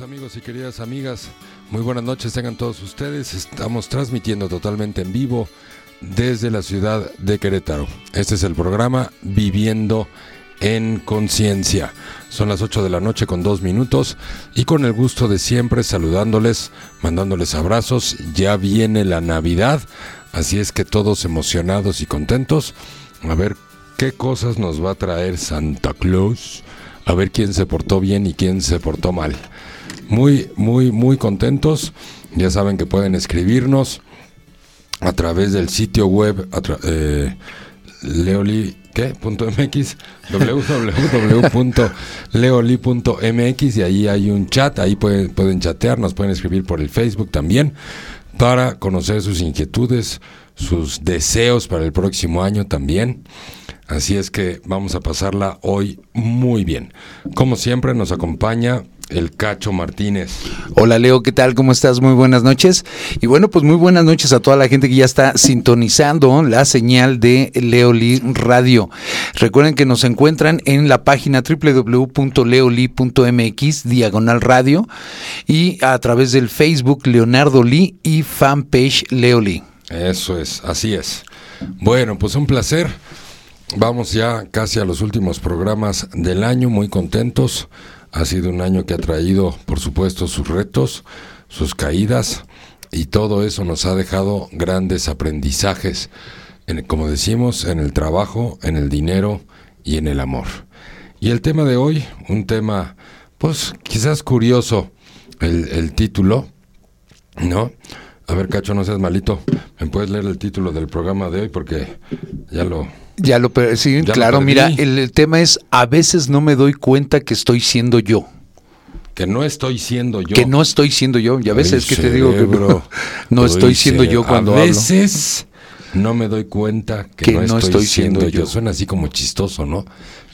amigos y queridas amigas, muy buenas noches tengan todos ustedes. Estamos transmitiendo totalmente en vivo desde la ciudad de Querétaro. Este es el programa Viviendo en Conciencia. Son las 8 de la noche con dos minutos y con el gusto de siempre saludándoles, mandándoles abrazos. Ya viene la Navidad, así es que todos emocionados y contentos. A ver qué cosas nos va a traer Santa Claus a ver quién se portó bien y quién se portó mal. Muy, muy, muy contentos. Ya saben que pueden escribirnos a través del sitio web eh, leoli .mx www.leoli.mx y ahí hay un chat, ahí pueden, pueden chatear, nos pueden escribir por el Facebook también para conocer sus inquietudes, sus deseos para el próximo año también. Así es que vamos a pasarla hoy muy bien. Como siempre nos acompaña el Cacho Martínez. Hola Leo, ¿qué tal? ¿Cómo estás? Muy buenas noches. Y bueno, pues muy buenas noches a toda la gente que ya está sintonizando la señal de Leoli Radio. Recuerden que nos encuentran en la página www.leoli.mx, diagonal radio, y a través del Facebook Leonardo Lee y fanpage Leoli. Eso es, así es. Bueno, pues un placer. Vamos ya casi a los últimos programas del año, muy contentos. Ha sido un año que ha traído, por supuesto, sus retos, sus caídas, y todo eso nos ha dejado grandes aprendizajes, en, como decimos, en el trabajo, en el dinero y en el amor. Y el tema de hoy, un tema, pues quizás curioso, el, el título, ¿no? A ver, Cacho, no seas malito. ¿Me puedes leer el título del programa de hoy? Porque ya lo ya lo sí, claro, mira, el, tema es a veces no me doy cuenta que estoy siendo yo. Que no estoy siendo yo. Que no estoy siendo yo. Y a veces que te digo que no, estoy siendo yo cuando hablo. A veces no me doy cuenta que, no, estoy, siendo, yo. Suena así como chistoso, ¿no?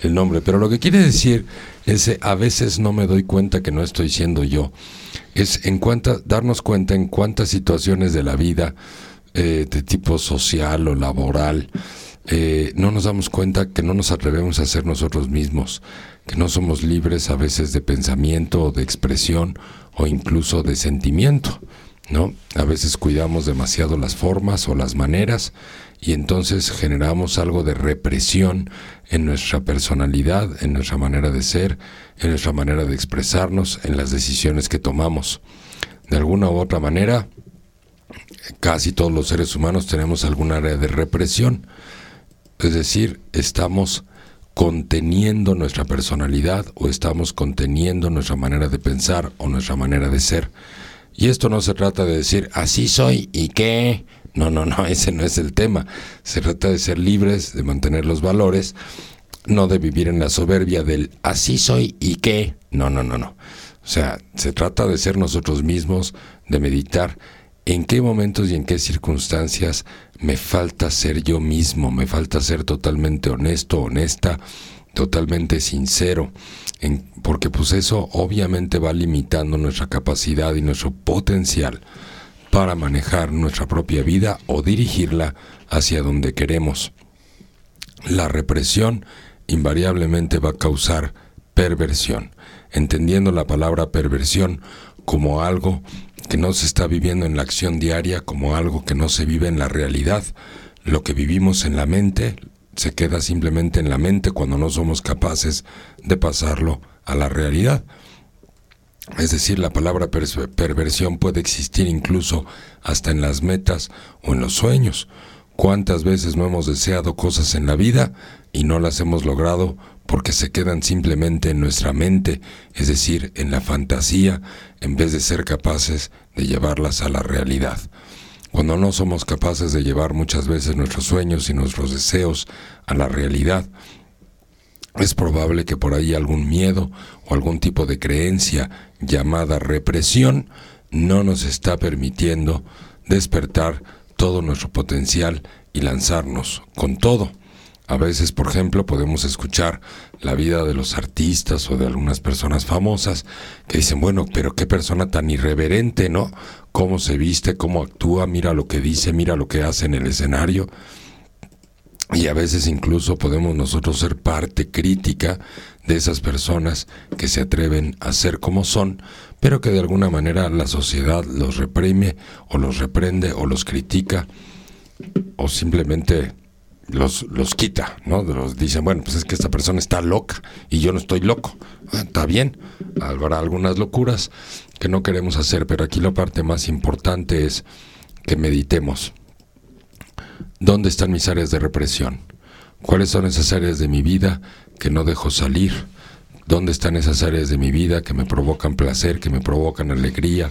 El nombre. Pero lo que quiere decir ese a veces no me doy cuenta que no estoy siendo yo. Es en cuánta, darnos cuenta en cuántas situaciones de la vida eh, de tipo social o laboral eh, no nos damos cuenta que no nos atrevemos a ser nosotros mismos, que no somos libres a veces de pensamiento o de expresión o incluso de sentimiento, ¿no? A veces cuidamos demasiado las formas o las maneras y entonces generamos algo de represión en nuestra personalidad, en nuestra manera de ser, en nuestra manera de expresarnos, en las decisiones que tomamos. De alguna u otra manera, casi todos los seres humanos tenemos algún área de represión es decir, estamos conteniendo nuestra personalidad o estamos conteniendo nuestra manera de pensar o nuestra manera de ser. Y esto no se trata de decir, así soy y qué. No, no, no, ese no es el tema. Se trata de ser libres, de mantener los valores, no de vivir en la soberbia del así soy y qué. No, no, no, no. O sea, se trata de ser nosotros mismos, de meditar en qué momentos y en qué circunstancias me falta ser yo mismo, me falta ser totalmente honesto, honesta, totalmente sincero, porque pues eso obviamente va limitando nuestra capacidad y nuestro potencial para manejar nuestra propia vida o dirigirla hacia donde queremos. La represión invariablemente va a causar perversión, entendiendo la palabra perversión como algo que no se está viviendo en la acción diaria como algo que no se vive en la realidad. Lo que vivimos en la mente se queda simplemente en la mente cuando no somos capaces de pasarlo a la realidad. Es decir, la palabra perversión puede existir incluso hasta en las metas o en los sueños. ¿Cuántas veces no hemos deseado cosas en la vida y no las hemos logrado porque se quedan simplemente en nuestra mente, es decir, en la fantasía, en vez de ser capaces de llevarlas a la realidad. Cuando no somos capaces de llevar muchas veces nuestros sueños y nuestros deseos a la realidad, es probable que por ahí algún miedo o algún tipo de creencia llamada represión no nos está permitiendo despertar todo nuestro potencial y lanzarnos con todo. A veces, por ejemplo, podemos escuchar la vida de los artistas o de algunas personas famosas que dicen, bueno, pero qué persona tan irreverente, ¿no? Cómo se viste, cómo actúa, mira lo que dice, mira lo que hace en el escenario. Y a veces incluso podemos nosotros ser parte crítica de esas personas que se atreven a ser como son, pero que de alguna manera la sociedad los reprime o los reprende o los critica o simplemente los, los quita, ¿no? Los dicen, bueno, pues es que esta persona está loca y yo no estoy loco. Ah, está bien, habrá algunas locuras que no queremos hacer, pero aquí la parte más importante es que meditemos. ¿Dónde están mis áreas de represión? ¿Cuáles son esas áreas de mi vida que no dejo salir? ¿Dónde están esas áreas de mi vida que me provocan placer, que me provocan alegría,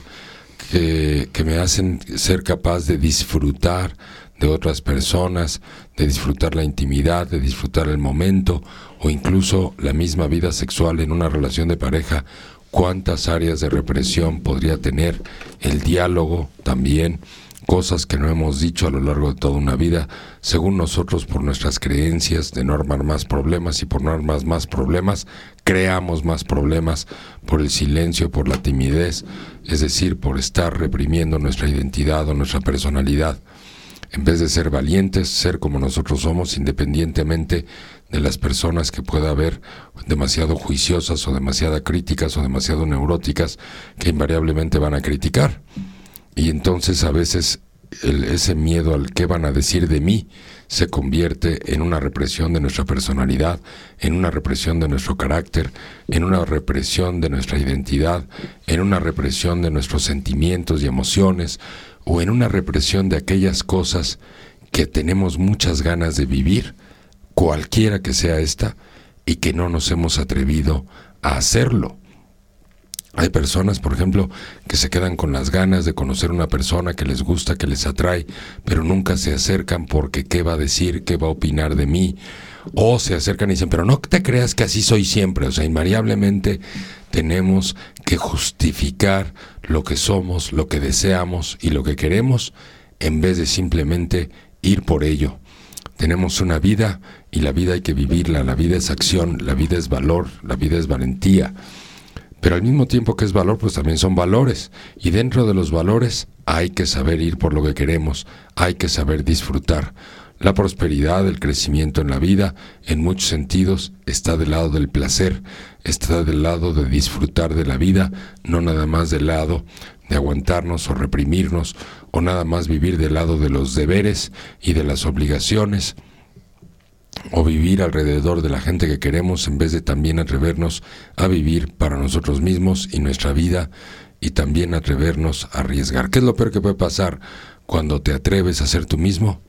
que, que me hacen ser capaz de disfrutar de otras personas, de disfrutar la intimidad, de disfrutar el momento o incluso la misma vida sexual en una relación de pareja? ¿Cuántas áreas de represión podría tener el diálogo también? Cosas que no hemos dicho a lo largo de toda una vida, según nosotros por nuestras creencias de no armar más problemas y por no armar más problemas, creamos más problemas por el silencio, por la timidez, es decir, por estar reprimiendo nuestra identidad o nuestra personalidad. En vez de ser valientes, ser como nosotros somos, independientemente de las personas que pueda haber demasiado juiciosas o demasiado críticas o demasiado neuróticas que invariablemente van a criticar. Y entonces a veces ese miedo al qué van a decir de mí se convierte en una represión de nuestra personalidad, en una represión de nuestro carácter, en una represión de nuestra identidad, en una represión de nuestros sentimientos y emociones, o en una represión de aquellas cosas que tenemos muchas ganas de vivir, cualquiera que sea esta, y que no nos hemos atrevido a hacerlo. Hay personas, por ejemplo, que se quedan con las ganas de conocer una persona que les gusta, que les atrae, pero nunca se acercan porque qué va a decir, qué va a opinar de mí. O se acercan y dicen, pero no te creas que así soy siempre. O sea, invariablemente tenemos que justificar lo que somos, lo que deseamos y lo que queremos en vez de simplemente ir por ello. Tenemos una vida y la vida hay que vivirla. La vida es acción, la vida es valor, la vida es valentía. Pero al mismo tiempo que es valor, pues también son valores. Y dentro de los valores hay que saber ir por lo que queremos, hay que saber disfrutar. La prosperidad, el crecimiento en la vida, en muchos sentidos, está del lado del placer, está del lado de disfrutar de la vida, no nada más del lado de aguantarnos o reprimirnos, o nada más vivir del lado de los deberes y de las obligaciones o vivir alrededor de la gente que queremos en vez de también atrevernos a vivir para nosotros mismos y nuestra vida y también atrevernos a arriesgar. ¿Qué es lo peor que puede pasar cuando te atreves a ser tú mismo?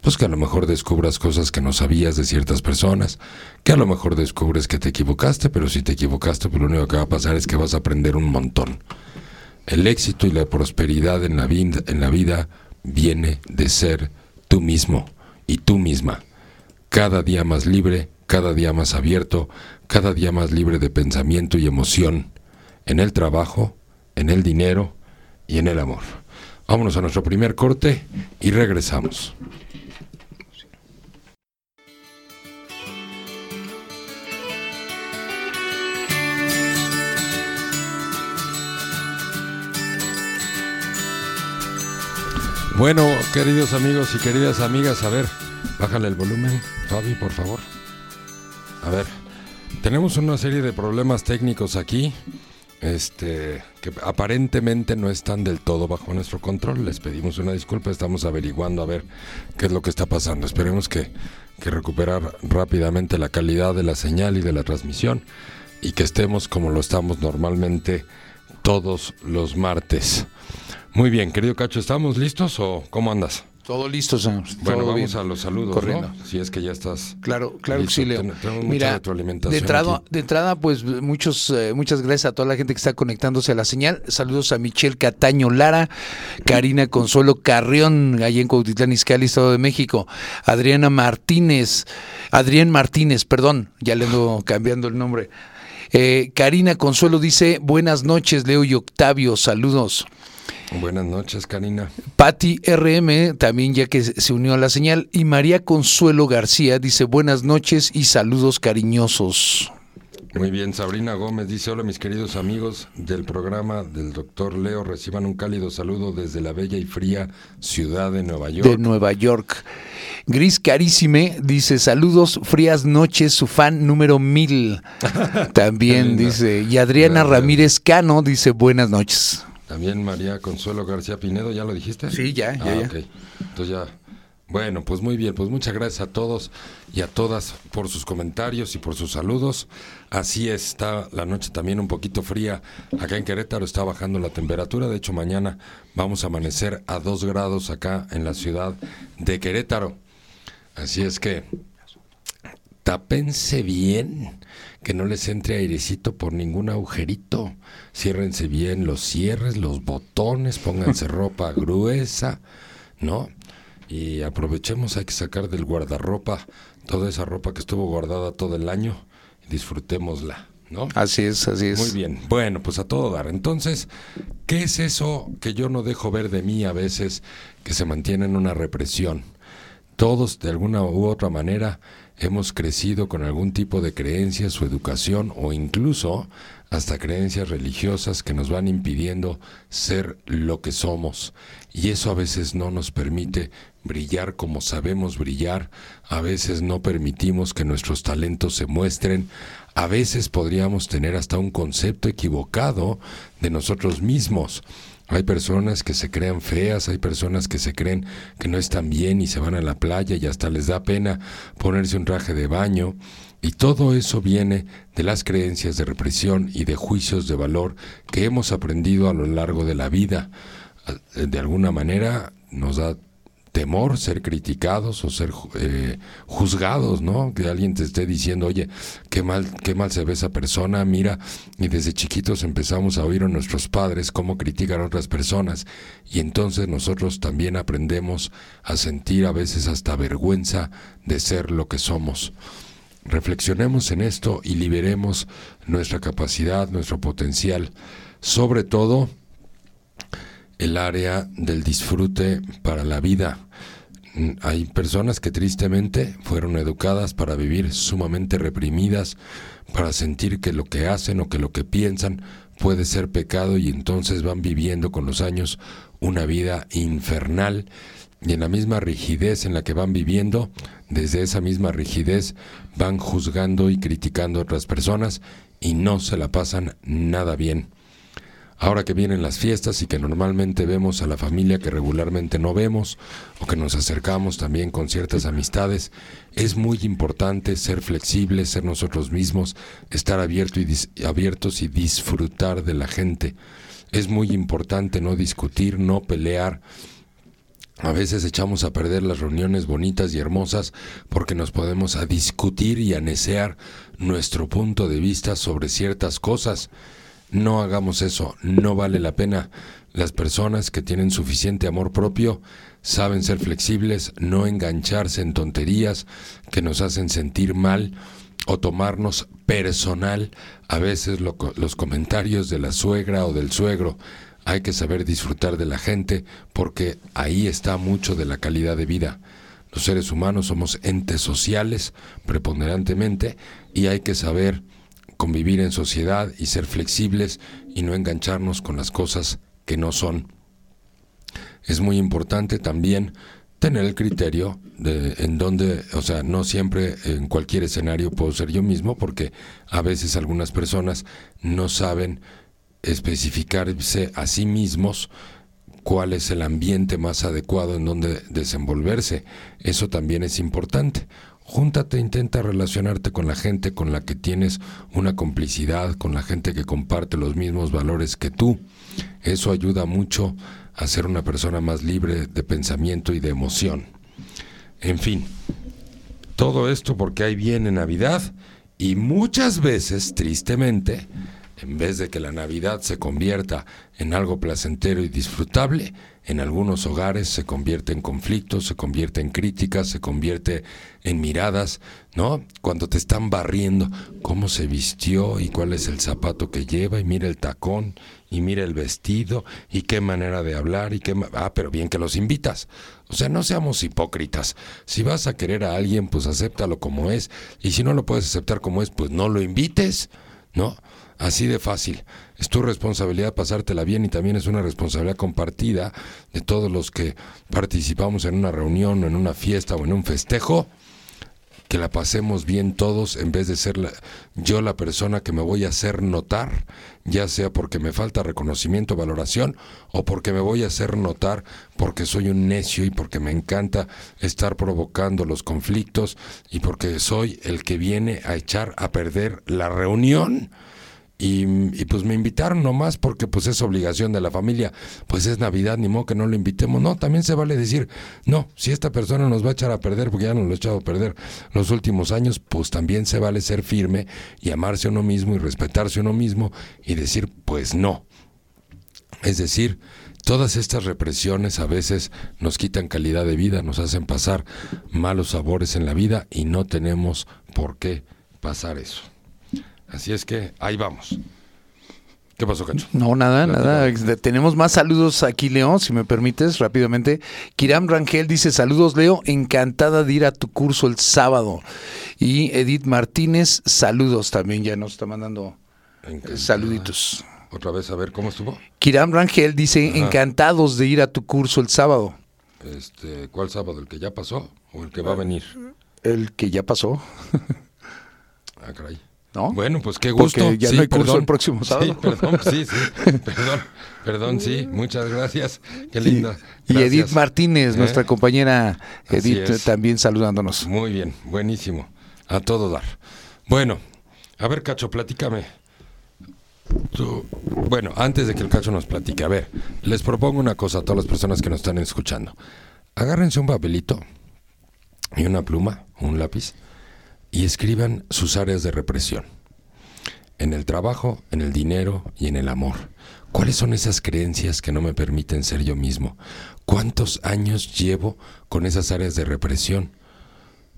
Pues que a lo mejor descubras cosas que no sabías de ciertas personas, que a lo mejor descubres que te equivocaste, pero si te equivocaste, pues lo único que va a pasar es que vas a aprender un montón. El éxito y la prosperidad en la, vida, en la vida viene de ser tú mismo y tú misma cada día más libre, cada día más abierto, cada día más libre de pensamiento y emoción, en el trabajo, en el dinero y en el amor. Vámonos a nuestro primer corte y regresamos. Bueno, queridos amigos y queridas amigas, a ver, Bájale el volumen, Fabi, por favor. A ver, tenemos una serie de problemas técnicos aquí, este, que aparentemente no están del todo bajo nuestro control. Les pedimos una disculpa, estamos averiguando a ver qué es lo que está pasando. Esperemos que, que recuperar rápidamente la calidad de la señal y de la transmisión y que estemos como lo estamos normalmente todos los martes. Muy bien, querido Cacho, ¿estamos listos o cómo andas? Todo listo, señor. Bueno, vamos a los saludos, Corriendo. Si es que ya estás. Claro, claro que sí, Leo. Mira, de entrada, de entrada, pues muchos, eh, muchas gracias a toda la gente que está conectándose a la señal. Saludos a Michelle Cataño Lara, Karina Consuelo Carrión, allá en Cuautitlán Izcalli, Estado de México. Adriana Martínez, Adrián Martínez, perdón, ya le ando cambiando el nombre. Eh, Karina Consuelo dice, buenas noches, Leo y Octavio, saludos. Buenas noches, Karina. Patti RM, también ya que se unió a la señal, y María Consuelo García dice buenas noches y saludos cariñosos. Muy bien, Sabrina Gómez dice, hola mis queridos amigos del programa del doctor Leo, reciban un cálido saludo desde la bella y fría ciudad de Nueva York. De Nueva York. Gris Carísime dice, saludos, frías noches, su fan número mil. También dice, y Adriana Ramírez Cano dice, buenas noches. También María Consuelo García Pinedo, ¿ya lo dijiste? Sí, ya, ya, ah, Entonces ya bueno, pues muy bien, pues muchas gracias a todos y a todas por sus comentarios y por sus saludos. Así está la noche también un poquito fría. Acá en Querétaro está bajando la temperatura. De hecho, mañana vamos a amanecer a dos grados acá en la ciudad de Querétaro. Así es que tápense bien, que no les entre airecito por ningún agujerito. Ciérrense bien los cierres, los botones, pónganse ropa gruesa, ¿no? y aprovechemos, hay que sacar del guardarropa toda esa ropa que estuvo guardada todo el año y disfrutémosla, ¿no? Así es, así es. Muy bien, bueno, pues a todo dar. Entonces, ¿qué es eso que yo no dejo ver de mí a veces que se mantiene en una represión? Todos, de alguna u otra manera, hemos crecido con algún tipo de creencias o educación o incluso hasta creencias religiosas que nos van impidiendo ser lo que somos. Y eso a veces no nos permite brillar como sabemos brillar, a veces no permitimos que nuestros talentos se muestren, a veces podríamos tener hasta un concepto equivocado de nosotros mismos. Hay personas que se crean feas, hay personas que se creen que no están bien y se van a la playa y hasta les da pena ponerse un traje de baño. Y todo eso viene de las creencias de represión y de juicios de valor que hemos aprendido a lo largo de la vida. De alguna manera nos da temor ser criticados o ser eh, juzgados, ¿no? Que alguien te esté diciendo, oye, qué mal, qué mal se ve esa persona, mira, y desde chiquitos empezamos a oír a nuestros padres cómo critican a otras personas, y entonces nosotros también aprendemos a sentir a veces hasta vergüenza de ser lo que somos. Reflexionemos en esto y liberemos nuestra capacidad, nuestro potencial, sobre todo el área del disfrute para la vida. Hay personas que tristemente fueron educadas para vivir sumamente reprimidas, para sentir que lo que hacen o que lo que piensan puede ser pecado y entonces van viviendo con los años una vida infernal y en la misma rigidez en la que van viviendo, desde esa misma rigidez van juzgando y criticando a otras personas y no se la pasan nada bien. Ahora que vienen las fiestas y que normalmente vemos a la familia que regularmente no vemos o que nos acercamos también con ciertas amistades, es muy importante ser flexibles, ser nosotros mismos, estar abierto y abiertos y disfrutar de la gente. Es muy importante no discutir, no pelear. A veces echamos a perder las reuniones bonitas y hermosas porque nos podemos a discutir y a nuestro punto de vista sobre ciertas cosas no hagamos eso, no vale la pena. Las personas que tienen suficiente amor propio saben ser flexibles, no engancharse en tonterías que nos hacen sentir mal o tomarnos personal a veces los comentarios de la suegra o del suegro. Hay que saber disfrutar de la gente porque ahí está mucho de la calidad de vida. Los seres humanos somos entes sociales preponderantemente y hay que saber convivir en sociedad y ser flexibles y no engancharnos con las cosas que no son. Es muy importante también tener el criterio de en donde, o sea, no siempre en cualquier escenario puedo ser yo mismo porque a veces algunas personas no saben especificarse a sí mismos cuál es el ambiente más adecuado en donde desenvolverse. Eso también es importante. Júntate, intenta relacionarte con la gente con la que tienes una complicidad, con la gente que comparte los mismos valores que tú. Eso ayuda mucho a ser una persona más libre de pensamiento y de emoción. En fin, todo esto porque ahí viene Navidad y muchas veces, tristemente, en vez de que la Navidad se convierta en algo placentero y disfrutable, en algunos hogares se convierte en conflictos, se convierte en críticas, se convierte en miradas, ¿no? Cuando te están barriendo, cómo se vistió y cuál es el zapato que lleva y mira el tacón y mira el vestido y qué manera de hablar y qué... Ah, pero bien que los invitas. O sea, no seamos hipócritas. Si vas a querer a alguien, pues acéptalo como es. Y si no lo puedes aceptar como es, pues no lo invites, ¿no? Así de fácil. Es tu responsabilidad pasártela bien y también es una responsabilidad compartida de todos los que participamos en una reunión, en una fiesta o en un festejo que la pasemos bien todos en vez de ser yo la persona que me voy a hacer notar, ya sea porque me falta reconocimiento, valoración, o porque me voy a hacer notar porque soy un necio y porque me encanta estar provocando los conflictos y porque soy el que viene a echar a perder la reunión y, pues me invitaron nomás porque pues es obligación de la familia, pues es Navidad, ni modo que no lo invitemos. No, también se vale decir, no, si esta persona nos va a echar a perder porque ya nos lo ha echado a perder los últimos años, pues también se vale ser firme y amarse a uno mismo y respetarse a uno mismo y decir, pues no. Es decir, todas estas represiones a veces nos quitan calidad de vida, nos hacen pasar malos sabores en la vida y no tenemos por qué pasar eso. Así es que ahí vamos. ¿Qué pasó, Cacho? No, nada, nada. Tenemos más saludos aquí, Leo, si me permites, rápidamente. Kiram Rangel dice, saludos, Leo, encantada de ir a tu curso el sábado. Y Edith Martínez, saludos también, ya nos está mandando saluditos. Otra vez, a ver, ¿cómo estuvo? Kiram Rangel dice, encantados de ir a tu curso el sábado. Este, ¿Cuál sábado? ¿El que ya pasó o el que va a venir? El que ya pasó. ah, caray. Bueno, pues qué gusto. Porque ya no hay curso el próximo sábado. Sí, perdón, sí, sí. Perdón, perdón, sí. Muchas gracias. Qué linda. Y, Edith Martínez, ¿Eh? nuestra compañera Edith, también saludándonos. Muy bien, buenísimo. A todo dar. Bueno, a ver, Cacho, platícame. bueno, antes de que el Cacho nos platique, a ver, les propongo una cosa a todas las personas que nos están escuchando. Agárrense un papelito y una pluma, un lápiz y escriban sus áreas de represión. En el trabajo, en el dinero y en el amor. ¿Cuáles son esas creencias que no me permiten ser yo mismo? ¿Cuántos años llevo con esas áreas de represión?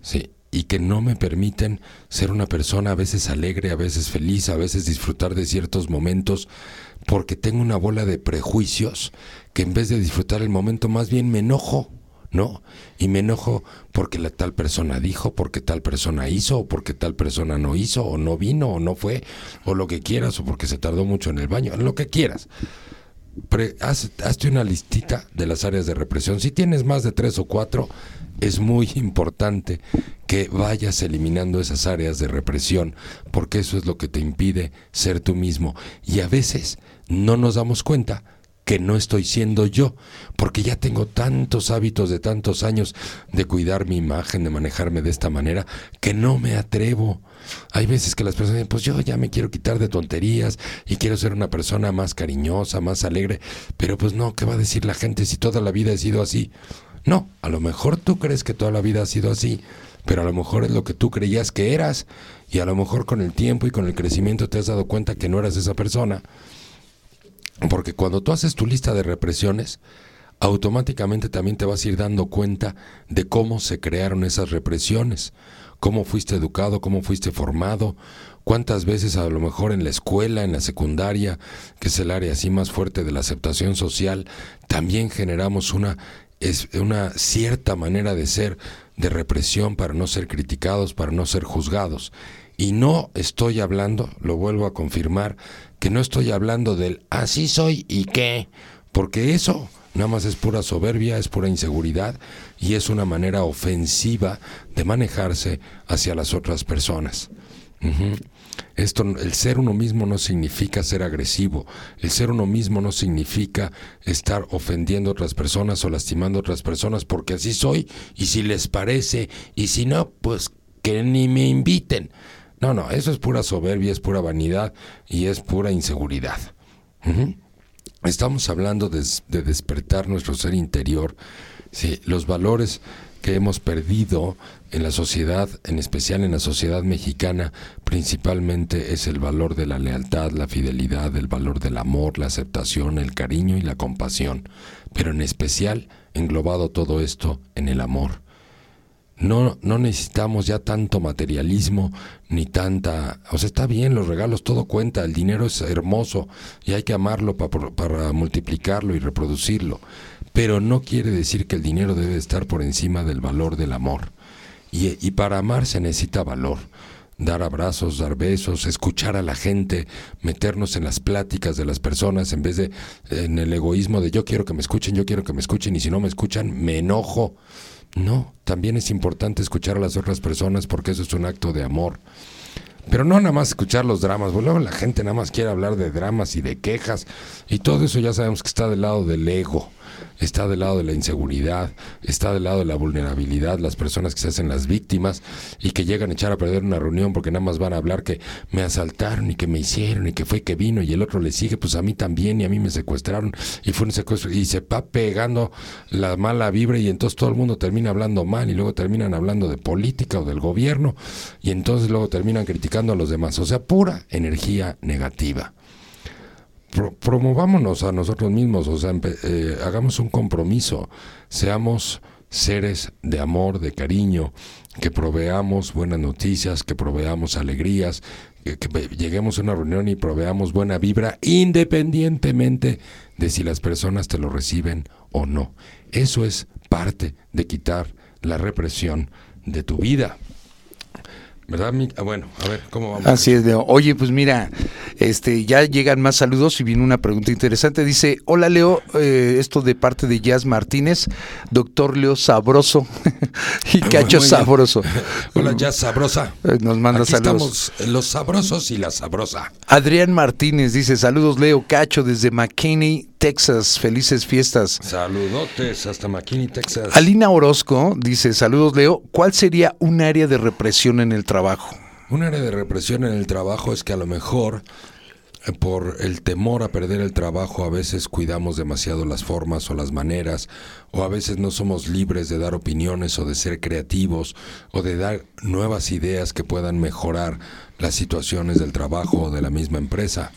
Sí, y que no me permiten ser una persona a veces alegre, a veces feliz, a veces disfrutar de ciertos momentos, porque tengo una bola de prejuicios que en vez de disfrutar el momento más bien me enojo ¿no? Y me enojo porque la tal persona dijo, porque tal persona hizo, o porque tal persona no hizo, o no vino, o no fue, o lo que quieras, o porque se tardó mucho en el baño, lo que quieras. hazte una listita de las áreas de represión. Si tienes más de tres o cuatro, es muy importante que vayas eliminando esas áreas de represión, porque eso es lo que te impide ser tú mismo. Y a veces no nos damos cuenta que no estoy siendo yo, porque ya tengo tantos hábitos de tantos años de cuidar mi imagen, de manejarme de esta manera, que no me atrevo. Hay veces que las personas dicen, pues yo ya me quiero quitar de tonterías y quiero ser una persona más cariñosa, más alegre, pero pues no, ¿qué va a decir la gente si toda la vida he sido así? No, a lo mejor tú crees que toda la vida ha sido así, pero a lo mejor es lo que tú creías que eras y a lo mejor con el tiempo y con el crecimiento te has dado cuenta que no eras esa persona porque cuando tú haces tu lista de represiones, automáticamente también te vas a ir dando cuenta de cómo se crearon esas represiones, cómo fuiste educado, cómo fuiste formado, cuántas veces a lo mejor en la escuela, en la secundaria, que es el área así más fuerte de la aceptación social, también generamos una, una cierta manera de ser de represión para no ser criticados, para no ser juzgados. Y no estoy hablando, lo vuelvo a confirmar, que no estoy hablando del así soy y qué, porque eso nada más es pura soberbia, es pura inseguridad y es una manera ofensiva de manejarse hacia las otras personas. Esto, el ser uno mismo no significa ser agresivo, el ser uno mismo no significa estar ofendiendo a otras personas o lastimando a otras personas porque así soy y si les parece y si no, pues que ni me inviten. No, no, eso es pura soberbia, es pura vanidad y es pura inseguridad. Estamos hablando de, despertar nuestro ser interior, sí, los valores que hemos perdido en la sociedad, en especial en la sociedad mexicana, principalmente es el valor de la lealtad, la fidelidad, el valor del amor, la aceptación, el cariño y la compasión, pero en especial englobado todo esto en el amor. No, no necesitamos ya tanto materialismo ni tanta... O sea, está bien, los regalos, todo cuenta, el dinero es hermoso y hay que amarlo para multiplicarlo y reproducirlo. Pero no quiere decir que el dinero debe estar por encima del valor del amor. Y, y para amar se necesita valor. dar abrazos, dar besos, escuchar a la gente, meternos en las pláticas de las personas en vez de en el egoísmo de yo quiero que me escuchen, yo quiero que me escuchen y si no me escuchan me enojo. No, también es importante escuchar a las otras personas porque eso es un acto de amor. Pero no nada más escuchar los dramas, luego la gente nada más quiere hablar de dramas y de quejas y todo eso ya sabemos que está del lado del ego está del lado de la inseguridad, está del lado de la vulnerabilidad, las personas que se hacen las víctimas y que llegan a echar a perder una reunión porque nada más van a hablar que me asaltaron y que me hicieron y que fue que vino y el otro le sigue, pues a mí también y a mí me secuestraron y fue un secuestro y se va pegando la mala vibra y entonces todo el mundo termina hablando mal y luego terminan hablando de política o del gobierno y entonces luego terminan criticando a los demás, o sea, pura energía negativa promovámonos a nosotros mismos, o sea, eh, hagamos un compromiso, seamos seres de amor, de cariño, que proveamos buenas noticias, que proveamos alegrías, que, lleguemos a una reunión y proveamos buena vibra independientemente de si las personas te lo reciben o no. Eso es parte de quitar la represión de tu vida. ¿Verdad? Ah, bueno, a ver, ¿cómo vamos? Así es, Leo. Oye, pues mira, este, ya llegan más saludos y viene una pregunta interesante. Dice, hola Leo, eh, esto de parte de Jazz Martínez, doctor Leo Sabroso y Cacho Sabroso. hola Jazz Sabrosa. Eh, nos manda saludos. Estamos los sabrosos y la sabrosa. Adrián Martínez dice, saludos Leo Cacho desde McKinney, Texas. Felices fiestas. Saludotes hasta McKinney, Texas. Alina Orozco dice, saludos Leo, ¿cuál sería un área de represión en el trabajo? Un área de represión en el trabajo es que a lo mejor eh, por el temor a perder el trabajo a veces cuidamos demasiado las formas o las maneras o a veces no somos libres de dar opiniones o de ser creativos o de dar nuevas ideas que puedan mejorar las situaciones del trabajo o de la misma empresa.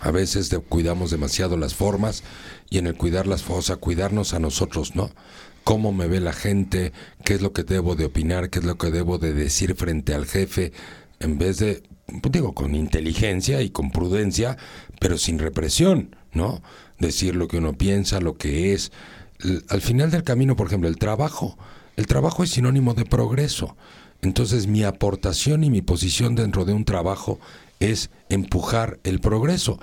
A veces cuidamos demasiado las formas y en el cuidar las formas, cuidarnos a nosotros, ¿no? Cómo me ve la gente, qué es lo que debo de opinar, qué es lo que debo de decir frente al jefe, en vez de, pues digo, con inteligencia y con prudencia, pero sin represión, ¿no? Decir lo que uno piensa, lo que es. Al final del camino, por ejemplo, el trabajo. El trabajo es sinónimo de progreso. Entonces mi aportación y mi posición dentro de un trabajo es empujar el progreso,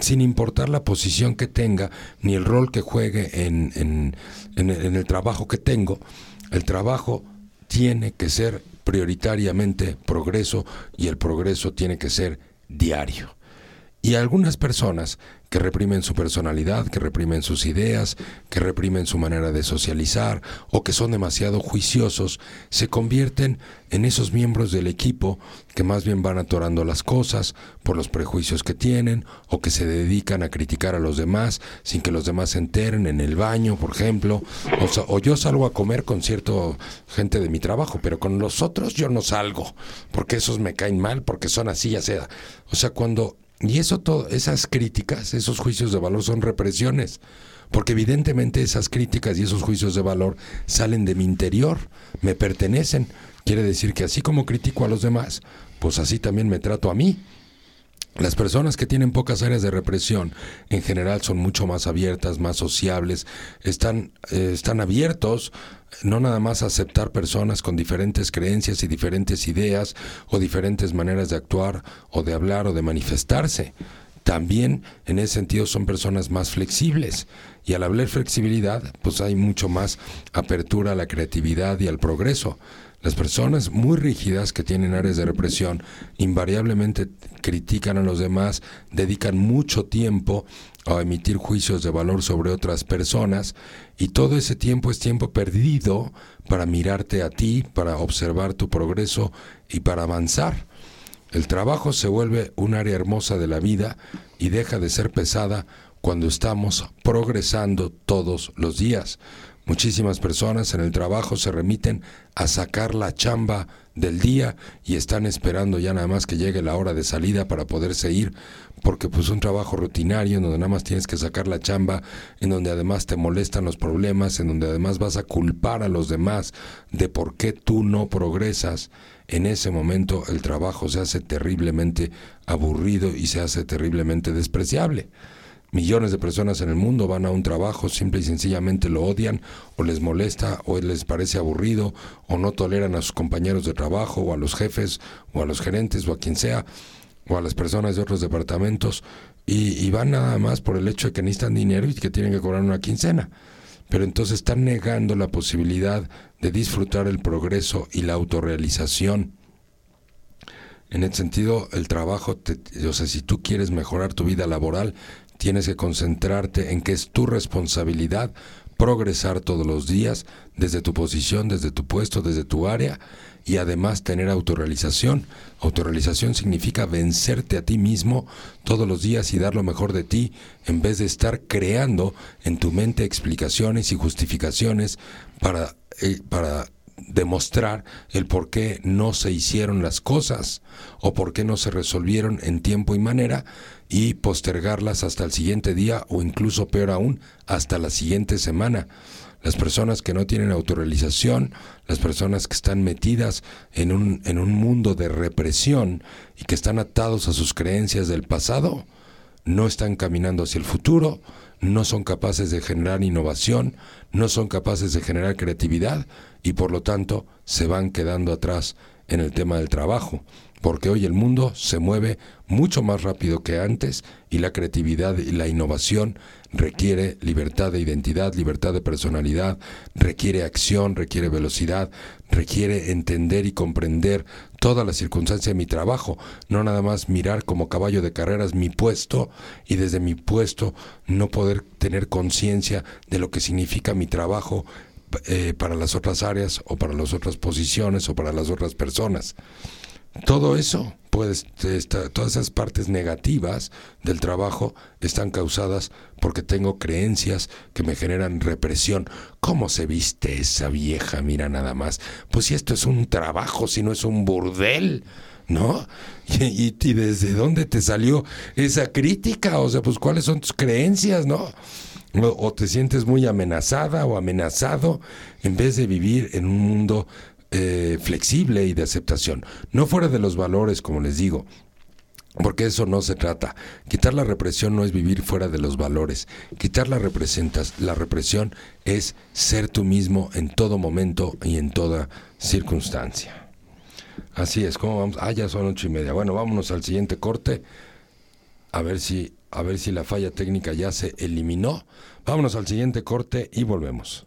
sin importar la posición que tenga ni el rol que juegue en, en, el trabajo que tengo. El trabajo tiene que ser prioritariamente progreso y el progreso tiene que ser diario. Y algunas personas que reprimen su personalidad, que reprimen sus ideas, que reprimen su manera de socializar o que son demasiado juiciosos, se convierten en esos miembros del equipo que más bien van atorando las cosas por los prejuicios que tienen o que se dedican a criticar a los demás sin que los demás se enteren en el baño, por ejemplo. O, o yo salgo a comer con cierta gente de mi trabajo, pero con los otros yo no salgo porque esos me caen mal, porque son así, ya sea. O sea, cuando y eso todo, esas críticas, esos juicios de valor son represiones, porque evidentemente esas críticas y esos juicios de valor salen de mi interior, me pertenecen. Quiere decir que así como critico a los demás, pues así también me trato a mí. Las personas que tienen pocas áreas de represión en general son mucho más abiertas, más sociables, están, eh, están abiertos no nada más a aceptar personas con diferentes creencias y diferentes ideas o diferentes maneras de actuar o de hablar o de manifestarse. También en ese sentido son personas más flexibles y al hablar flexibilidad pues hay mucho más apertura a la creatividad y al progreso. Las personas muy rígidas que tienen áreas de represión invariablemente critican a los demás, dedican mucho tiempo a emitir juicios de valor sobre otras personas y todo ese tiempo es tiempo perdido para mirarte a ti, para observar tu progreso y para avanzar. El trabajo se vuelve un área hermosa de la vida y deja de ser pesada cuando estamos progresando todos los días. Muchísimas personas en el trabajo se remiten a sacar la chamba del día y están esperando ya nada más que llegue la hora de salida para poderse ir, porque pues un trabajo rutinario en donde nada más tienes que sacar la chamba, en donde además te molestan los problemas, en donde además vas a culpar a los demás de por qué tú no progresas, en ese momento el trabajo se hace terriblemente aburrido y se hace terriblemente despreciable. Millones de personas en el mundo van a un trabajo, simple y sencillamente lo odian, o les molesta, o les parece aburrido, o no toleran a sus compañeros de trabajo, o a los jefes, o a los gerentes, o a quien sea, o a las personas de otros departamentos, y, van nada más por el hecho de que necesitan dinero y que tienen que cobrar una quincena. Pero entonces están negando la posibilidad de disfrutar el progreso y la autorrealización. En ese sentido, el trabajo, o sea, si tú quieres mejorar tu vida laboral, tienes que concentrarte en que es tu responsabilidad progresar todos los días desde tu posición, desde tu puesto, desde tu área y además tener autorrealización. Autorrealización significa vencerte a ti mismo todos los días y dar lo mejor de ti en vez de estar creando en tu mente explicaciones y justificaciones para, eh, para demostrar el por qué no se hicieron las cosas o por qué no se resolvieron en tiempo y manera y postergarlas hasta el siguiente día o incluso peor aún hasta la siguiente semana. Las personas que no tienen autorrealización, las personas que están metidas en un, en un mundo de represión y que están atados a sus creencias del pasado, no están caminando hacia el futuro, no son capaces de generar innovación, no son capaces de generar creatividad y por lo tanto se van quedando atrás en el tema del trabajo, porque hoy el mundo se mueve mucho más rápido que antes y la creatividad y la innovación requiere libertad de identidad, libertad de personalidad, requiere acción, requiere velocidad, requiere entender y comprender toda la circunstancia de mi trabajo, no nada más mirar como caballo de carreras mi puesto y desde mi puesto no poder tener conciencia de lo que significa mi trabajo eh, para las otras áreas o para las otras posiciones o para las otras personas. Todo eso, pues, todas esas partes negativas del trabajo están causadas porque tengo creencias que me generan represión. ¿Cómo se viste esa vieja? Mira nada más. Pues si esto es un trabajo, si no es un burdel. ¿no? Y, desde dónde te salió esa crítica, o sea, pues cuáles son tus creencias, ¿no? O, te sientes muy amenazada o amenazado en vez de vivir en un mundo eh, flexible y de aceptación. No fuera de los valores, como les digo, porque eso no se trata. Quitar la represión no es vivir fuera de los valores. Quitar la, representas, la represión es ser tú mismo en todo momento y en toda circunstancia. Así es, ¿cómo vamos? Ah, ya son ocho y media. Bueno, vámonos al siguiente corte. A ver si, a ver si la falla técnica ya se eliminó. Vámonos al siguiente corte y volvemos.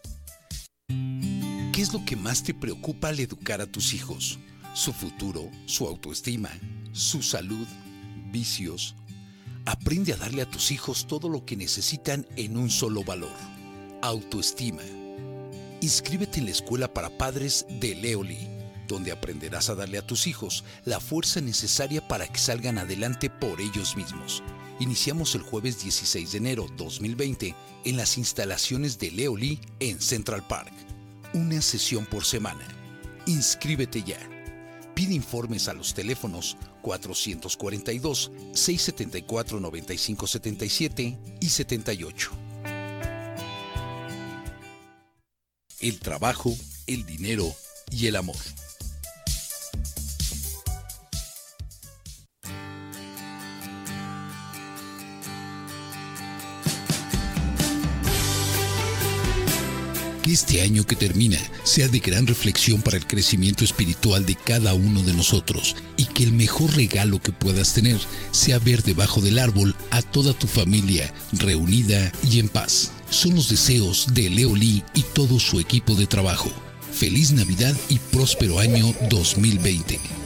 ¿Qué es lo que más te preocupa al educar a tus hijos? ¿Su futuro, su autoestima, su salud, vicios? Aprende a darle a tus hijos todo lo que necesitan en un solo valor, autoestima. Inscríbete en la escuela para padres de Leoli, donde aprenderás a darle a tus hijos la fuerza necesaria para que salgan adelante por ellos mismos. Iniciamos el jueves 16 de enero 2020 en las instalaciones de Leoli en Central Park una sesión por semana. Inscríbete ya. Pide informes a los teléfonos 442-674-9577 y 78. El trabajo el dinero y el amor. Este año que termina sea de gran reflexión para el crecimiento espiritual de cada uno de nosotros y que el mejor regalo que puedas tener sea ver debajo del árbol a toda tu familia reunida y en paz. Son los deseos de Leo Lee y todo su equipo de trabajo. Feliz Navidad y próspero año 2020.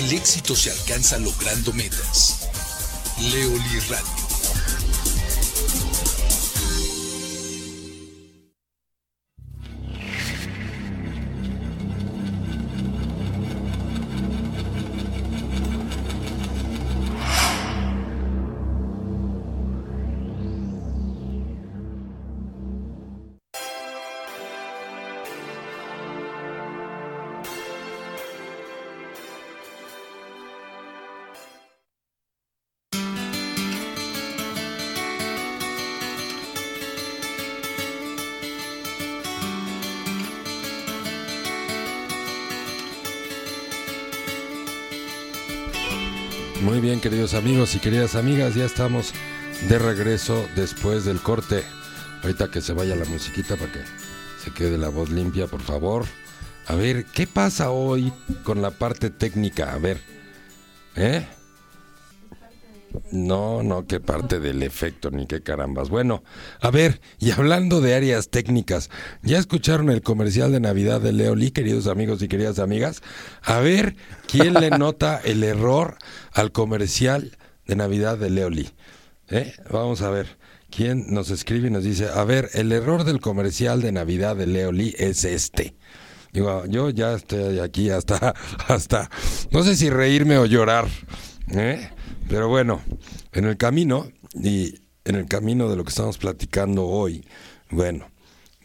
El éxito se alcanza logrando metas. Leoli Radio. Muy bien, queridos amigos y queridas amigas, ya estamos de regreso después del corte. Ahorita que se vaya la musiquita para que se quede la voz limpia, por favor. A ver, ¿qué pasa hoy con la parte técnica? A ver, ¿eh? No, no, qué parte del efecto, ni qué carambas. Bueno, a ver, y hablando de áreas técnicas, ¿ya escucharon el comercial de Navidad de Leoli, queridos amigos y queridas amigas? A ver, ¿quién le nota el error al comercial de Navidad de Leoli? ¿Eh? Vamos a ver. ¿Quién nos escribe y nos dice, a ver, el error del comercial de Navidad de Leoli es este? Digo, yo ya estoy aquí hasta, hasta, no sé si reírme o llorar. ¿eh? Pero bueno, en el camino y en el camino de lo que estamos platicando hoy, bueno,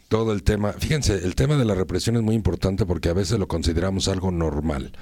todo el tema, fíjense, el tema de la represión es muy importante porque a veces lo consideramos algo normal.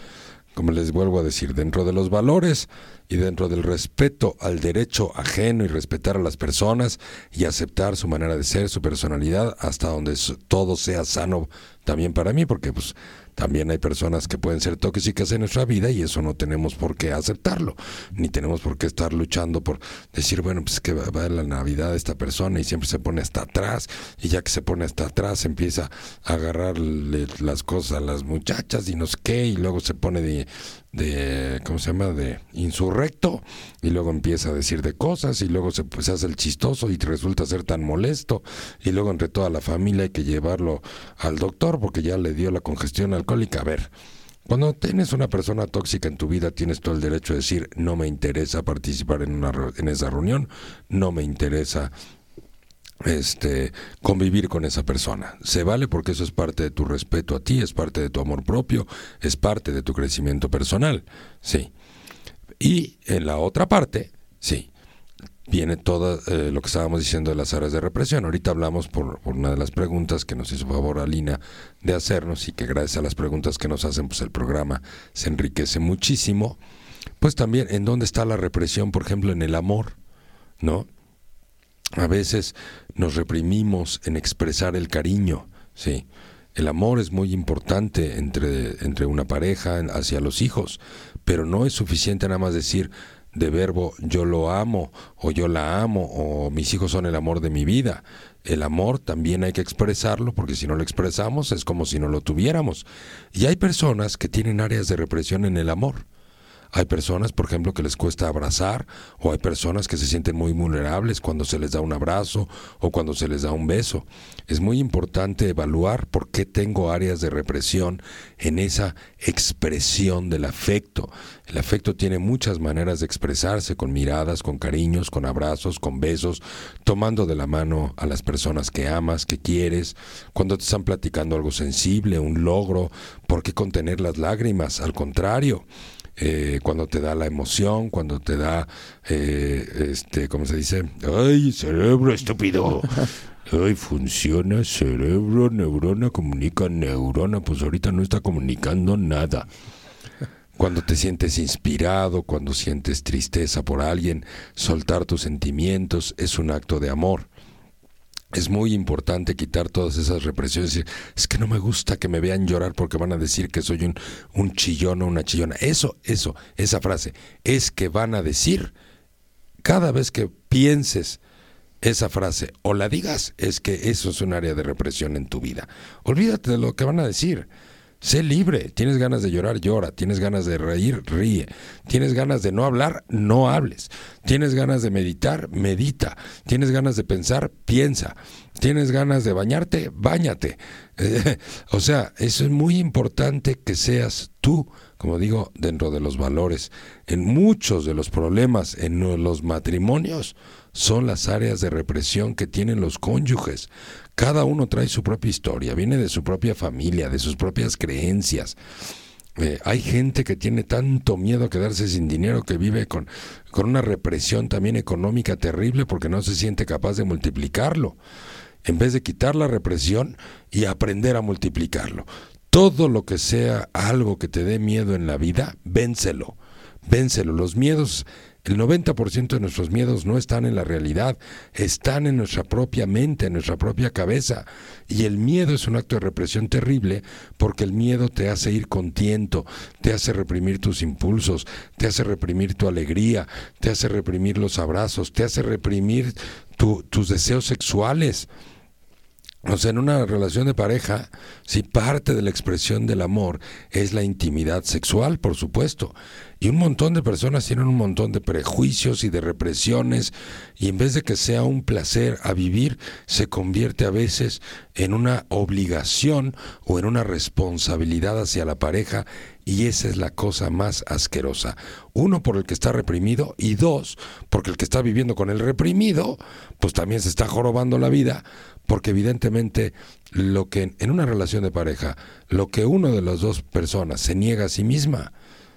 Como les vuelvo a decir, dentro de los valores y dentro del respeto al derecho ajeno y respetar a las personas y aceptar su manera de ser, su personalidad, hasta donde todo sea sano también para mí, porque pues también hay personas que pueden ser tóxicas en nuestra vida y eso no tenemos por qué aceptarlo, ni tenemos por qué estar luchando por decir, bueno, pues que va a la Navidad esta persona y siempre se pone hasta atrás y ya que se pone hasta atrás empieza a agarrarle las cosas a las muchachas y no sé qué y luego se pone de, de ¿cómo se llama? de insurrecto y luego empieza a decir de cosas y luego se, pues, se hace el chistoso y resulta ser tan molesto y luego entre toda la familia hay que llevarlo al doctor porque ya le dio la congestión alcohólica. A ver, cuando tienes una persona tóxica en tu vida, tienes todo el derecho de decir, no me interesa participar en, una, en esa reunión, no me interesa este convivir con esa persona. Se vale porque eso es parte de tu respeto a ti, es parte de tu amor propio, es parte de tu crecimiento personal. Sí. Y en la otra parte, sí, viene todo eh, lo que estábamos diciendo de las áreas de represión. Ahorita hablamos por, por, una de las preguntas que nos hizo favor Alina de hacernos y que gracias a las preguntas que nos hacen, pues el programa se enriquece muchísimo. Pues también en dónde está la represión, por ejemplo, en el amor, ¿no? A veces nos reprimimos en expresar el cariño, sí. El amor es muy importante entre, entre una pareja hacia los hijos, pero no es suficiente nada más decir de verbo yo lo amo o yo la amo o mis hijos son el amor de mi vida. El amor también hay que expresarlo porque si no lo expresamos es como si no lo tuviéramos. Y hay personas que tienen áreas de represión en el amor. Hay personas, por ejemplo, que les cuesta abrazar o hay personas que se sienten muy vulnerables cuando se les da un abrazo o cuando se les da un beso. Es muy importante evaluar por qué tengo áreas de represión en esa expresión del afecto. El afecto tiene muchas maneras de expresarse, con miradas, con cariños, con abrazos, con besos, tomando de la mano a las personas que amas, que quieres, cuando te están platicando algo sensible, un logro, ¿por qué contener las lágrimas? Al contrario, eh, cuando te da la emoción, cuando te da, eh, este, ¿cómo se dice? ¡Ay, cerebro estúpido! Ay, funciona cerebro, neurona, comunica neurona. Pues ahorita no está comunicando nada. Cuando te sientes inspirado, cuando sientes tristeza por alguien, soltar tus sentimientos es un acto de amor. Es muy importante quitar todas esas represiones. Es que no me gusta que me vean llorar porque van a decir que soy un, un chillón o una chillona. Eso, eso, esa frase, es que van a decir. Cada vez que pienses esa frase o la digas, es que eso es un área de represión en tu vida. Olvídate de lo que van a decir. Sé libre. Tienes ganas de llorar, llora. Tienes ganas de reír, ríe. Tienes ganas de no hablar, no hables. Tienes ganas de meditar, medita. Tienes ganas de pensar, piensa. Tienes ganas de bañarte, bañate. o sea, eso es muy importante que seas tú, como digo, dentro de los valores. En muchos de los problemas en los matrimonios son las áreas de represión que tienen los cónyuges. Cada uno trae su propia historia, viene de su propia familia, de sus propias creencias. Eh, hay gente que tiene tanto miedo a quedarse sin dinero que vive con, con una represión también económica terrible porque no se siente capaz de multiplicarlo. En vez de quitar la represión y aprender a multiplicarlo. Todo lo que sea algo que te dé miedo en la vida, vénselo. Vénselo. Los miedos el 90% de nuestros miedos no están en la realidad, están en nuestra propia mente, en nuestra propia cabeza. Y el miedo es un acto de represión terrible porque el miedo te hace ir contiento, te hace reprimir tus impulsos, te hace reprimir tu alegría, te hace reprimir los abrazos, te hace reprimir tus deseos sexuales. O sea, en una relación de pareja, si parte de la expresión del amor es la intimidad sexual, por supuesto, y un montón de personas tienen un montón de prejuicios y de represiones, y en vez de que sea un placer a vivir, se convierte a veces en una obligación o en una responsabilidad hacia la pareja, y esa es la cosa más asquerosa. Uno, por el que está reprimido, y dos, porque el que está viviendo con el reprimido, pues también se está jorobando la vida porque evidentemente lo que en una relación de pareja, lo que uno de las dos personas se niega a sí misma,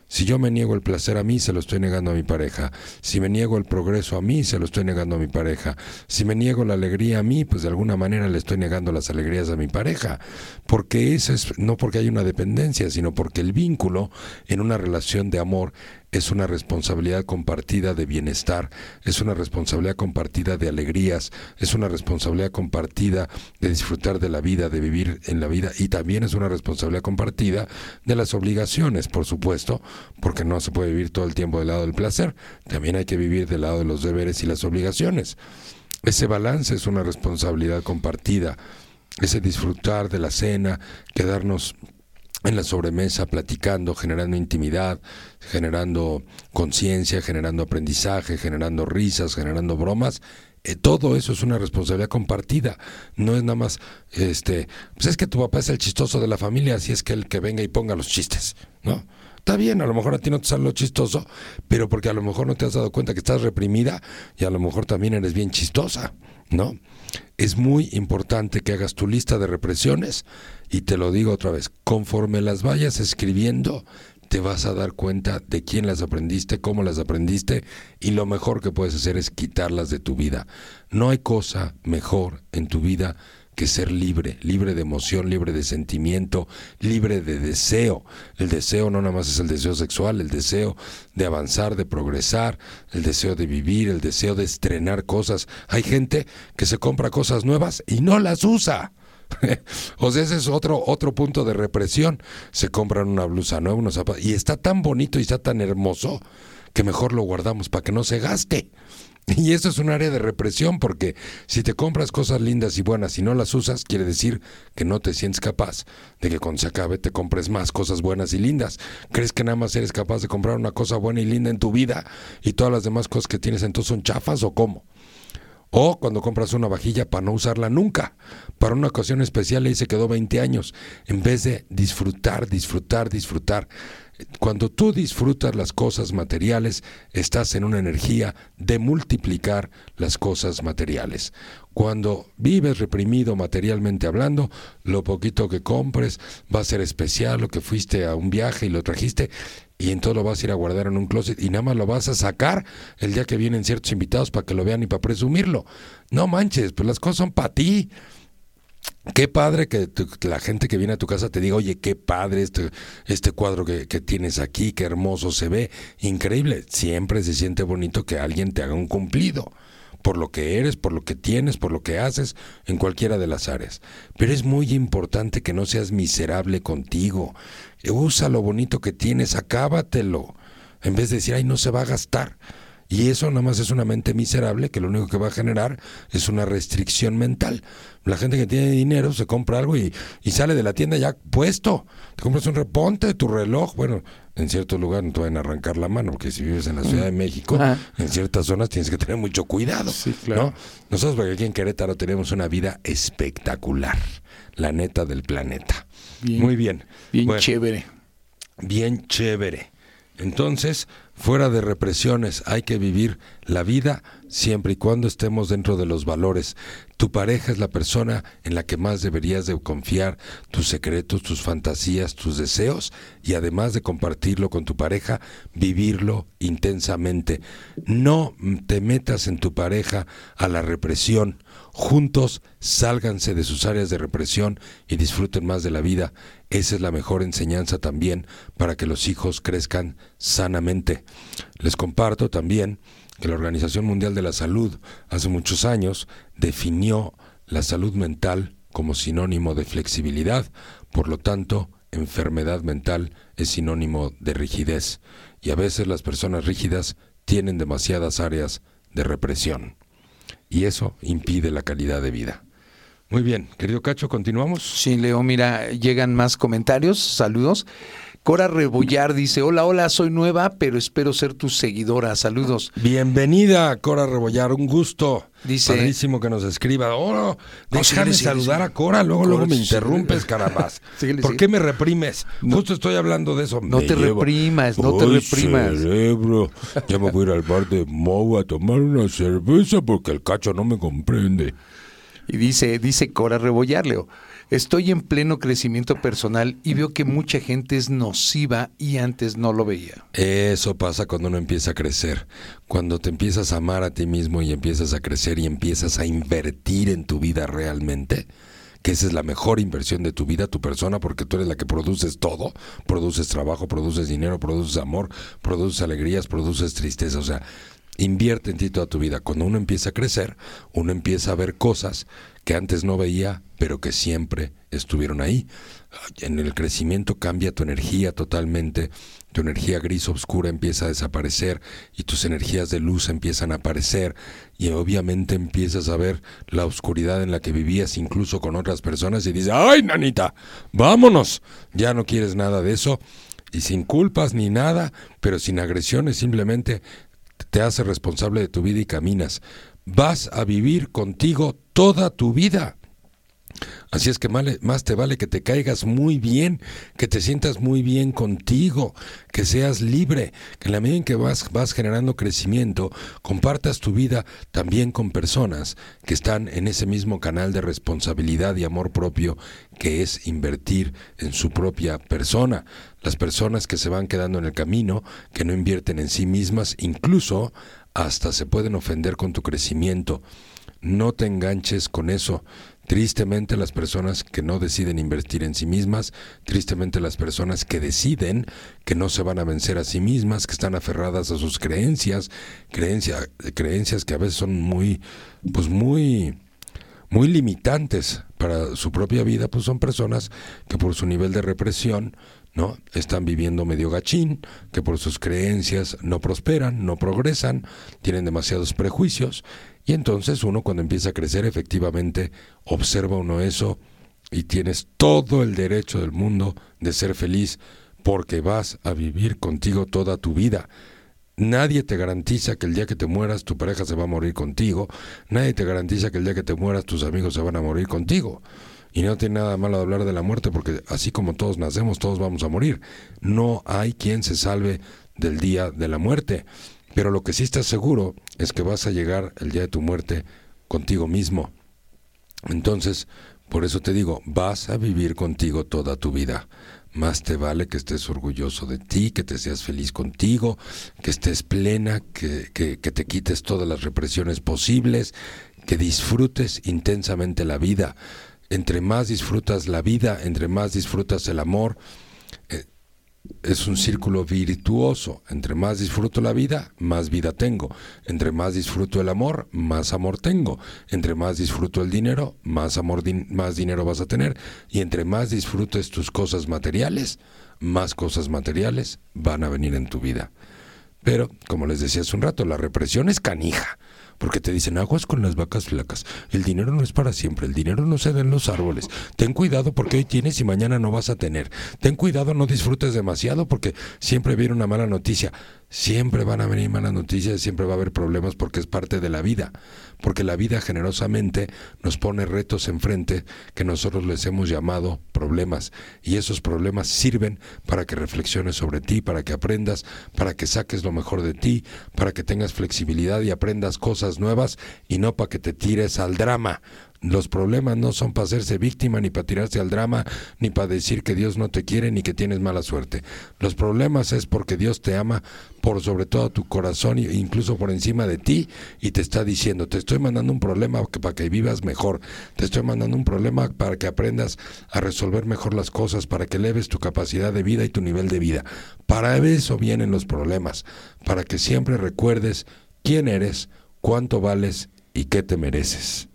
si yo me niego el placer a mí, se lo estoy negando a mi pareja. Si me niego el progreso a mí, se lo estoy negando a mi pareja. Si me niego la alegría a mí, pues de alguna manera le estoy negando las alegrías a mi pareja. Porque eso es no porque hay una dependencia, sino porque el vínculo en una relación de amor es una responsabilidad compartida de bienestar, es una responsabilidad compartida de alegrías, es una responsabilidad compartida de disfrutar de la vida, de vivir en la vida y también es una responsabilidad compartida de las obligaciones, por supuesto, porque no se puede vivir todo el tiempo del lado del placer, también hay que vivir del lado de los deberes y las obligaciones. Ese balance es una responsabilidad compartida, ese disfrutar de la cena, quedarnos en la sobremesa platicando, generando intimidad, generando conciencia, generando aprendizaje, generando risas, generando bromas. Eh, todo eso es una responsabilidad compartida. No es nada más, este, pues es que tu papá es el chistoso de la familia, así es que el que venga y ponga los chistes, ¿no? Está bien, a lo mejor a ti no te sale lo chistoso, pero porque a lo mejor no te has dado cuenta que estás reprimida y a lo mejor también eres bien chistosa, ¿no? Es muy importante que hagas tu lista de represiones y te lo digo otra vez, conforme las vayas escribiendo, te vas a dar cuenta de quién las aprendiste, cómo las aprendiste y lo mejor que puedes hacer es quitarlas de tu vida. No hay cosa mejor en tu vida que ser libre, libre de emoción, libre de sentimiento, libre de deseo. El deseo no nada más es el deseo sexual, el deseo de avanzar, de progresar, el deseo de vivir, el deseo de estrenar cosas. Hay gente que se compra cosas nuevas y no las usa. o sea, ese es otro, otro punto de represión. Se compran una blusa nueva, unos zapatos, y está tan bonito y está tan hermoso que mejor lo guardamos para que no se gaste. Y eso es un área de represión porque si te compras cosas lindas y buenas y no las usas, quiere decir que no te sientes capaz de que cuando se acabe te compres más cosas buenas y lindas. ¿Crees que nada más eres capaz de comprar una cosa buena y linda en tu vida y todas las demás cosas que tienes entonces son chafas o cómo? O cuando compras una vajilla para no usarla nunca, para una ocasión especial y se quedó 20 años, en vez de disfrutar, disfrutar, disfrutar. Cuando tú disfrutas las cosas materiales, estás en una energía de multiplicar las cosas materiales. Cuando vives reprimido materialmente hablando, lo poquito que compres va a ser especial, lo que fuiste a un viaje y lo trajiste, y entonces lo vas a ir a guardar en un closet y nada más lo vas a sacar el día que vienen ciertos invitados para que lo vean y para presumirlo. No manches, pues las cosas son para ti. Qué padre que la gente que viene a tu casa te diga, oye, qué padre este, este cuadro que, que, tienes aquí, qué hermoso se ve, increíble. Siempre se siente bonito que alguien te haga un cumplido por lo que eres, por lo que tienes, por lo que haces, en cualquiera de las áreas. Pero es muy importante que no seas miserable contigo. Usa lo bonito que tienes, acábatelo. En vez de decir, ay, no se va a gastar. Y eso nada más es una mente miserable que lo único que va a generar es una restricción mental. La gente que tiene dinero se compra algo y, y sale de la tienda ya puesto. Te compras un reponte, tu reloj. Bueno, en cierto lugar no te van a arrancar la mano, porque si vives en la Ciudad de México, en ciertas zonas tienes que tener mucho cuidado. Sí, claro. Nosotros aquí en Querétaro tenemos una vida espectacular. La neta del planeta. Muy bien. Bien chévere. Bien chévere. Entonces, fuera de represiones, hay que vivir la vida siempre y cuando estemos dentro de los valores. Tu pareja es la persona en la que más deberías de confiar tus secretos, tus fantasías, tus deseos y además de compartirlo con tu pareja, vivirlo intensamente. No te metas en tu pareja a la represión. Juntos sálganse de sus áreas de represión y disfruten más de la vida. Esa es la mejor enseñanza también para que los hijos crezcan sanamente. Les comparto también que la Organización Mundial de la Salud hace muchos años definió la salud mental como sinónimo de flexibilidad, por lo tanto, enfermedad mental es sinónimo de rigidez, y a veces las personas rígidas tienen demasiadas áreas de represión, y eso impide la calidad de vida. Muy bien, querido Cacho, continuamos. Sí, Leo, mira, llegan más comentarios, saludos. Cora Rebollar dice, hola, hola, soy nueva, pero espero ser tu seguidora. Saludos. Bienvenida, Cora Rebollar, un gusto. Dice, Padrísimo que nos escriba. Oh, déjame saludar a Cora, luego, luego me interrumpes, carambas. ¿Por qué me reprimes? Justo estoy hablando de eso. No te reprimas, no te reprimas. cerebro, ya me voy a ir al bar de Mou a tomar una cerveza porque el cacho no me comprende. Y dice, dice Cora Rebollar, Leo. Estoy en pleno crecimiento personal y veo que mucha gente es nociva y antes no lo veía. Eso pasa cuando uno empieza a crecer. Cuando te empiezas a amar a ti mismo y empiezas a crecer y empiezas a invertir en tu vida realmente, que esa es la mejor inversión de tu vida, tu persona, porque tú eres la que produces todo. Produces trabajo, produces dinero, produces amor, produces alegrías, produces tristeza. O sea, invierte en ti toda tu vida. Cuando uno empieza a crecer, uno empieza a ver cosas que antes no veía, pero que siempre estuvieron ahí. En el crecimiento cambia tu energía totalmente, tu energía gris oscura empieza a desaparecer y tus energías de luz empiezan a aparecer y obviamente empiezas a ver la oscuridad en la que vivías incluso con otras personas y dices, ay, nanita, vámonos, ya no quieres nada de eso y sin culpas ni nada, pero sin agresiones, simplemente te hace responsable de tu vida y caminas. Vas a vivir contigo toda tu vida. Así es que más te vale que te caigas muy bien, que te sientas muy bien contigo, que seas libre, que en la medida en que vas, vas generando crecimiento, compartas tu vida también con personas que están en ese mismo canal de responsabilidad y amor propio que es invertir en su propia persona. Las personas que se van quedando en el camino, que no invierten en sí mismas, incluso hasta se pueden ofender con tu crecimiento. No te enganches con eso. Tristemente las personas que no deciden invertir en sí mismas, tristemente las personas que deciden que no se van a vencer a sí mismas, que están aferradas a sus creencias, creencias que a veces son muy, pues muy, muy limitantes para su propia vida, pues son personas que por su nivel de represión ¿no? Están viviendo medio gachín, que por sus creencias no prosperan, no progresan, tienen demasiados prejuicios, y entonces uno cuando empieza a crecer efectivamente observa uno eso y tienes todo el derecho del mundo de ser feliz porque vas a vivir contigo toda tu vida. Nadie te garantiza que el día que te mueras tu pareja se va a morir contigo, nadie te garantiza que el día que te mueras tus amigos se van a morir contigo. Y no tiene nada malo de hablar de la muerte, porque así como todos nacemos, todos vamos a morir. No hay quien se salve del día de la muerte. Pero lo que sí estás seguro es que vas a llegar el día de tu muerte contigo mismo. Entonces, por eso te digo, vas a vivir contigo toda tu vida. Más te vale que estés orgulloso de ti, que te seas feliz contigo, que estés plena, que, que, que te quites todas las represiones posibles, que disfrutes intensamente la vida. Entre más disfrutas la vida, entre más disfrutas el amor, es un círculo virtuoso. Entre más disfruto la vida, más vida tengo. Entre más disfruto el amor, más amor tengo. Entre más disfruto el dinero, más amor, más dinero vas a tener. Y entre más disfrutes tus cosas materiales, más cosas materiales van a venir en tu vida. Pero, como les decía hace un rato, la represión es canija porque te dicen aguas con las vacas flacas. El dinero no es para siempre, el dinero no se da en los árboles. Ten cuidado porque hoy tienes y mañana no vas a tener. Ten cuidado, no disfrutes demasiado porque siempre viene una mala noticia. Siempre van a venir malas noticias, siempre va a haber problemas porque es parte de la vida. Porque la vida generosamente nos pone retos enfrente que nosotros les hemos llamado problemas. Y esos problemas sirven para que reflexiones sobre ti, para que aprendas, para que saques lo mejor de ti, para que tengas flexibilidad y aprendas cosas nuevas y no para que te tires al drama. Los problemas no son para hacerse víctima, ni para tirarse al drama, ni para decir que Dios no te quiere, ni que tienes mala suerte. Los problemas es porque Dios te ama por sobre todo tu corazón e incluso por encima de ti y te está diciendo, te estoy mandando un problema para que vivas mejor, te estoy mandando un problema para que aprendas a resolver mejor las cosas, para que eleves tu capacidad de vida y tu nivel de vida. Para eso vienen los problemas, para que siempre recuerdes quién eres, cuánto vales y qué te mereces.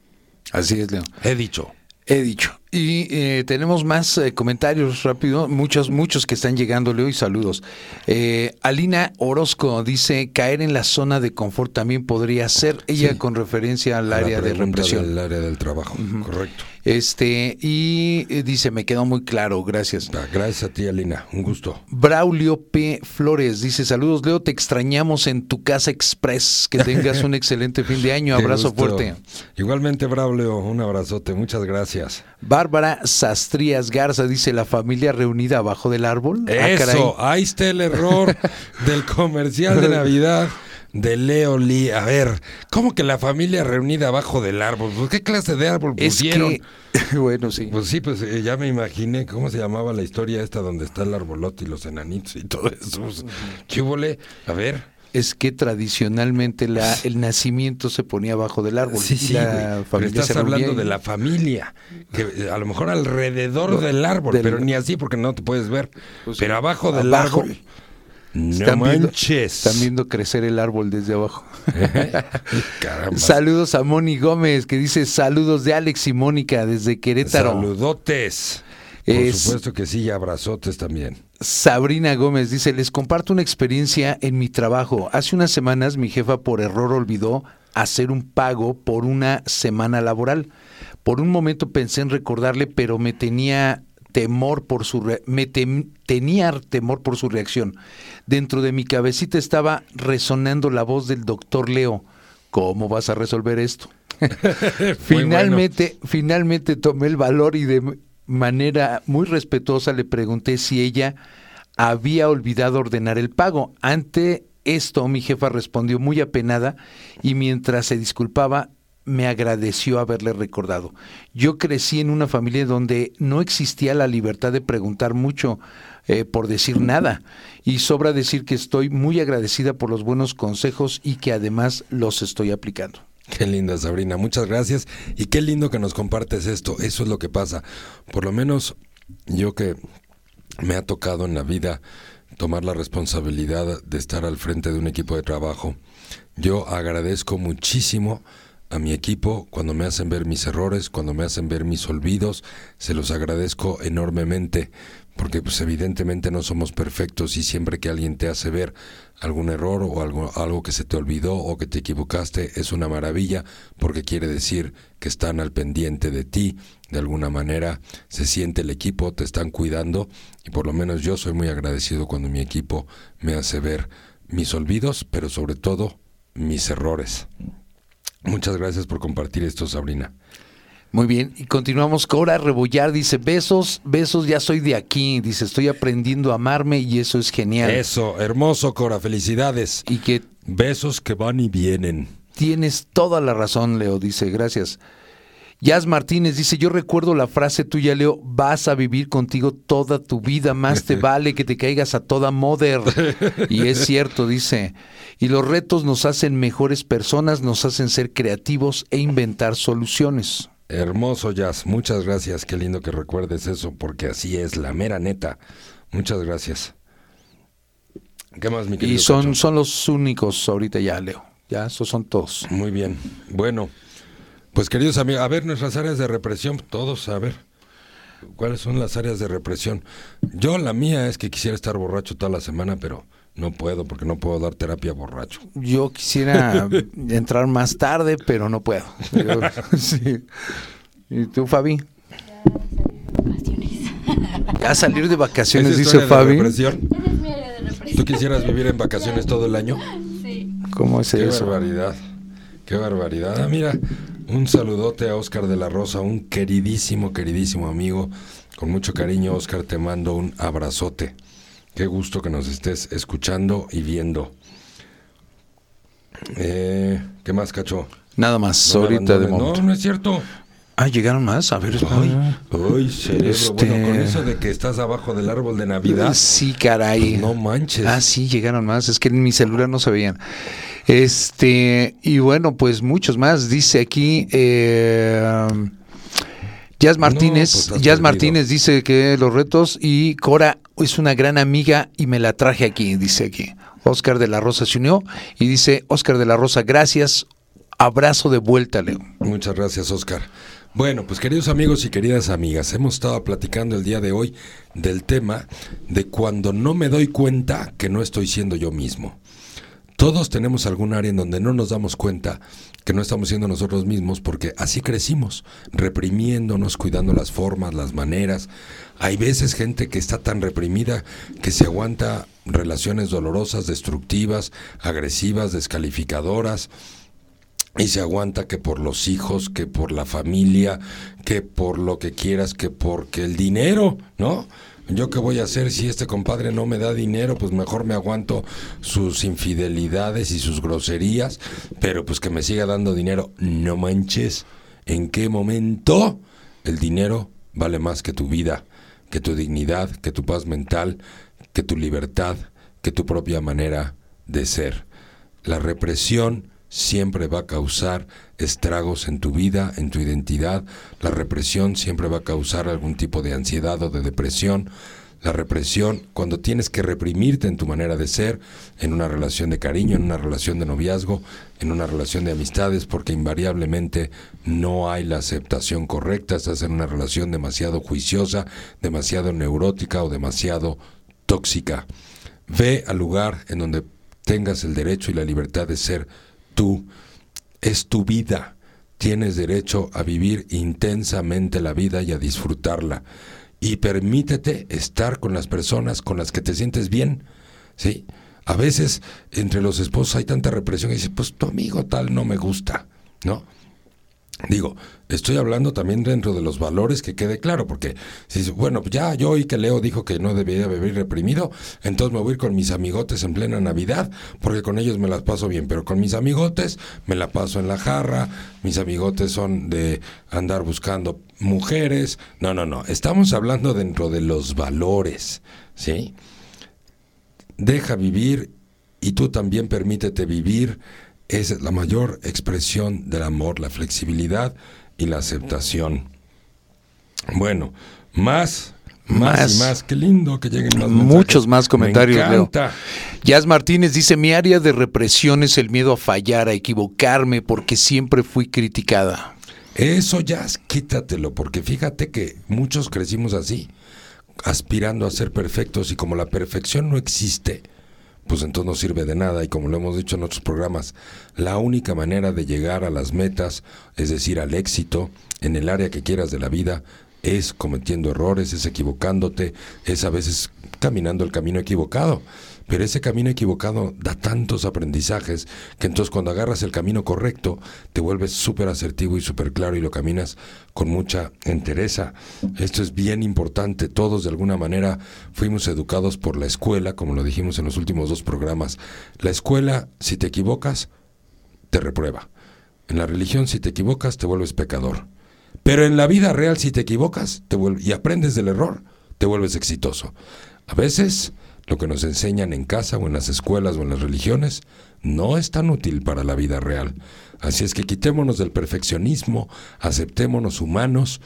Así es, Leo. He dicho. He dicho. Y eh, tenemos más eh, comentarios rápido, muchos, muchos que están llegando, Leo, y saludos. Eh, Alina Orozco dice, caer en la zona de confort también podría ser, ella con referencia al área de represión. El área del trabajo, correcto. Este, y dice, me quedó muy claro, gracias. Ah, gracias a ti, Alina, un gusto. Braulio P. Flores dice, saludos, Leo, te extrañamos en tu casa express, que tengas un excelente fin de año, abrazo fuerte. Igualmente, Braulio, un abrazote, muchas gracias. Bárbara Sastrías Garza dice la familia reunida abajo del árbol. Ah, Eso, ahí está el error del comercial de Navidad de Leo Lee. A ver, ¿cómo que la familia reunida abajo del árbol? Pues, ¿Qué clase de árbol pusieron? bueno, sí. Pues sí, pues eh, ya me imaginé cómo se llamaba la historia esta donde está el arbolote y los enanitos y todo eso. Pues, ¿Qué hubo? A ver es que tradicionalmente la, el nacimiento se ponía abajo del árbol. Sí, sí, la familia estás hablando de la familia, que eh, a lo mejor alrededor del árbol, pero ni así porque no te puedes ver. Pues pero abajo del árbol. No están manches. Viendo, están viendo crecer el árbol desde abajo. Saludos a Moni Gómez, que dice saludos de Alex y Mónica desde Querétaro. Saludotes. Por supuesto que sí, y abrazotes también. Sabrina Gómez dice, les comparto una experiencia en mi trabajo. Hace unas semanas mi jefa por error olvidó hacer un pago por una semana laboral. Por un momento pensé en recordarle, pero me tenía temor por su me tenía temor por su reacción. Dentro de mi cabecita estaba resonando la voz del doctor Leo. ¿Cómo vas a resolver esto? finalmente, finalmente tomé el valor y de manera muy respetuosa le pregunté si ella había olvidado ordenar el pago. Ante esto mi jefa respondió muy apenada y mientras se disculpaba me agradeció haberle recordado. Yo crecí en una familia donde no existía la libertad de preguntar mucho eh, por decir nada y sobra decir que estoy muy agradecida por los buenos consejos y que además los estoy aplicando. Qué linda, Sabrina. Muchas gracias. Y qué lindo que nos compartes esto. Eso es lo que pasa. Por lo menos yo que me ha tocado en la vida tomar la responsabilidad de estar al frente de un equipo de trabajo. Yo agradezco muchísimo a mi equipo cuando me hacen ver mis errores, cuando me hacen ver mis olvidos, se los agradezco enormemente porque pues evidentemente no somos perfectos y siempre que alguien te hace ver algún error o algo, algo que se te olvidó o que te equivocaste es una maravilla porque quiere decir que están al pendiente de ti, de alguna manera se siente el equipo, te están cuidando y por lo menos yo soy muy agradecido cuando mi equipo me hace ver mis olvidos, pero sobre todo mis errores. Muchas gracias por compartir esto, Sabrina. Muy bien, y continuamos. Cora Rebollar dice, besos, besos, ya soy de aquí. Dice, estoy aprendiendo a amarme y eso es genial. Eso, hermoso, Cora, felicidades. Y que... Besos que van y vienen. Tienes toda la razón, Leo, dice, gracias. Jazz Martínez dice, yo recuerdo la frase tuya, Leo, vas a vivir contigo toda tu vida, más te vale que te caigas a toda moder. Y es cierto, dice, y los retos nos hacen mejores personas, nos hacen ser creativos e inventar soluciones. Hermoso, Jazz, muchas gracias, qué lindo que recuerdes eso, porque así es, la mera neta. Muchas gracias. ¿Qué más, mi querido? Y son, son los únicos ahorita ya, Leo. Ya, esos son todos. Muy bien. Bueno. Pues queridos amigos, a ver nuestras áreas de represión, todos, a ver, ¿cuáles son las áreas de represión? Yo la mía es que quisiera estar borracho toda la semana, pero no puedo porque no puedo dar terapia borracho. Yo quisiera entrar más tarde, pero no puedo. sí. ¿Y tú, Fabi? Ya salir de vacaciones, dice Fabi. ¿Tú quisieras vivir en vacaciones todo el año? Sí. ¿Cómo es Qué eso? Qué barbaridad. Qué barbaridad. Ah, mira, un saludote a Oscar de la Rosa, un queridísimo, queridísimo amigo. Con mucho cariño, Oscar, te mando un abrazote. Qué gusto que nos estés escuchando y viendo. Eh, ¿Qué más, Cacho? Nada más, ahorita de momento. No, no es cierto. Ah, llegaron más. A ver, ay, ay, cerebro. Este... Bueno, con eso de que estás abajo del árbol de Navidad. Sí, caray. Pues no manches. Ah, sí, llegaron más. Es que en mi celular no se veían. Este, y bueno, pues muchos más. Dice aquí. Eh, Jazz Martínez, no, pues Martínez dice que los retos y Cora es una gran amiga y me la traje aquí, dice aquí. Oscar de la Rosa se unió y dice, Oscar de la Rosa, gracias, abrazo de vuelta, Leo. Muchas gracias, Oscar. Bueno, pues queridos amigos y queridas amigas, hemos estado platicando el día de hoy del tema de cuando no me doy cuenta que no estoy siendo yo mismo. Todos tenemos algún área en donde no nos damos cuenta que no estamos siendo nosotros mismos porque así crecimos, reprimiéndonos, cuidando las formas, las maneras. Hay veces gente que está tan reprimida que se aguanta relaciones dolorosas, destructivas, agresivas, descalificadoras, y se aguanta que por los hijos, que por la familia, que por lo que quieras, que porque el dinero, ¿no? ¿Yo qué voy a hacer si este compadre no me da dinero? Pues mejor me aguanto sus infidelidades y sus groserías, pero pues que me siga dando dinero. No manches, ¿en qué momento el dinero vale más que tu vida, que tu dignidad, que tu paz mental, que tu libertad, que tu propia manera de ser? La represión siempre va a causar estragos en tu vida, en tu identidad. La represión siempre va a causar algún tipo de ansiedad o de depresión. La represión, cuando tienes que reprimirte en tu manera de ser, en una relación de cariño, en una relación de noviazgo, en una relación de amistades, porque invariablemente no hay la aceptación correcta, estás en una relación demasiado juiciosa, demasiado neurótica o demasiado tóxica. Ve al lugar en donde tengas el derecho y la libertad de ser tú, es tu vida. Tienes derecho a vivir intensamente la vida y a disfrutarla. Y permítete estar con las personas con las que te sientes bien. ¿sí? A veces entre los esposos hay tanta represión y dices, pues tu amigo tal no me gusta, ¿no? Digo, estoy hablando también dentro de los valores que quede claro, porque si bueno, ya yo oí que Leo dijo que no debería vivir reprimido, entonces me voy a ir con mis amigotes en plena Navidad, porque con ellos me las paso bien, pero con mis amigotes me la paso en la jarra, mis amigotes son de andar buscando mujeres. No, no, no, estamos hablando dentro de los valores, ¿sí? Deja vivir y tú también permítete vivir es la mayor expresión del amor, la flexibilidad y la aceptación. Bueno, más, más, y más. Qué lindo que lleguen más Muchos más comentarios, Me encanta. Jazz Martínez dice, mi área de represión es el miedo a fallar, a equivocarme, porque siempre fui criticada. Eso, Jazz, quítatelo, porque fíjate que muchos crecimos así, aspirando a ser perfectos y como la perfección no existe, pues entonces no sirve de nada y como lo hemos dicho en otros programas, la única manera de llegar a las metas, es decir, al éxito en el área que quieras de la vida, es cometiendo errores, es equivocándote, es a veces caminando el camino equivocado. Pero ese camino equivocado da tantos aprendizajes que entonces cuando agarras el camino correcto te vuelves súper asertivo y súper claro y lo caminas con mucha entereza. Esto es bien importante. Todos de alguna manera fuimos educados por la escuela, como lo dijimos en los últimos dos programas. La escuela, si te equivocas, te reprueba. En la religión, si te equivocas, te vuelves pecador. Pero en la vida real, si te equivocas te y aprendes del error, te vuelves exitoso. A veces, lo que nos enseñan en casa o en las escuelas o en las religiones no es tan útil para la vida real. Así es que quitémonos del perfeccionismo, aceptémonos humanos,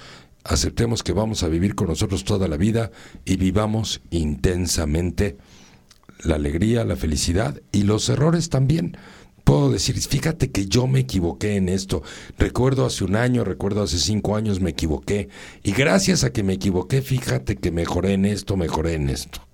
aceptemos que vamos a vivir con nosotros toda la vida y vivamos intensamente la alegría, la felicidad y los errores también puedo decir, fíjate que yo me equivoqué en esto. Recuerdo hace un año, recuerdo hace cinco años me equivoqué. Y gracias a que me equivoqué, fíjate que mejoré en esto, mejoré en esto.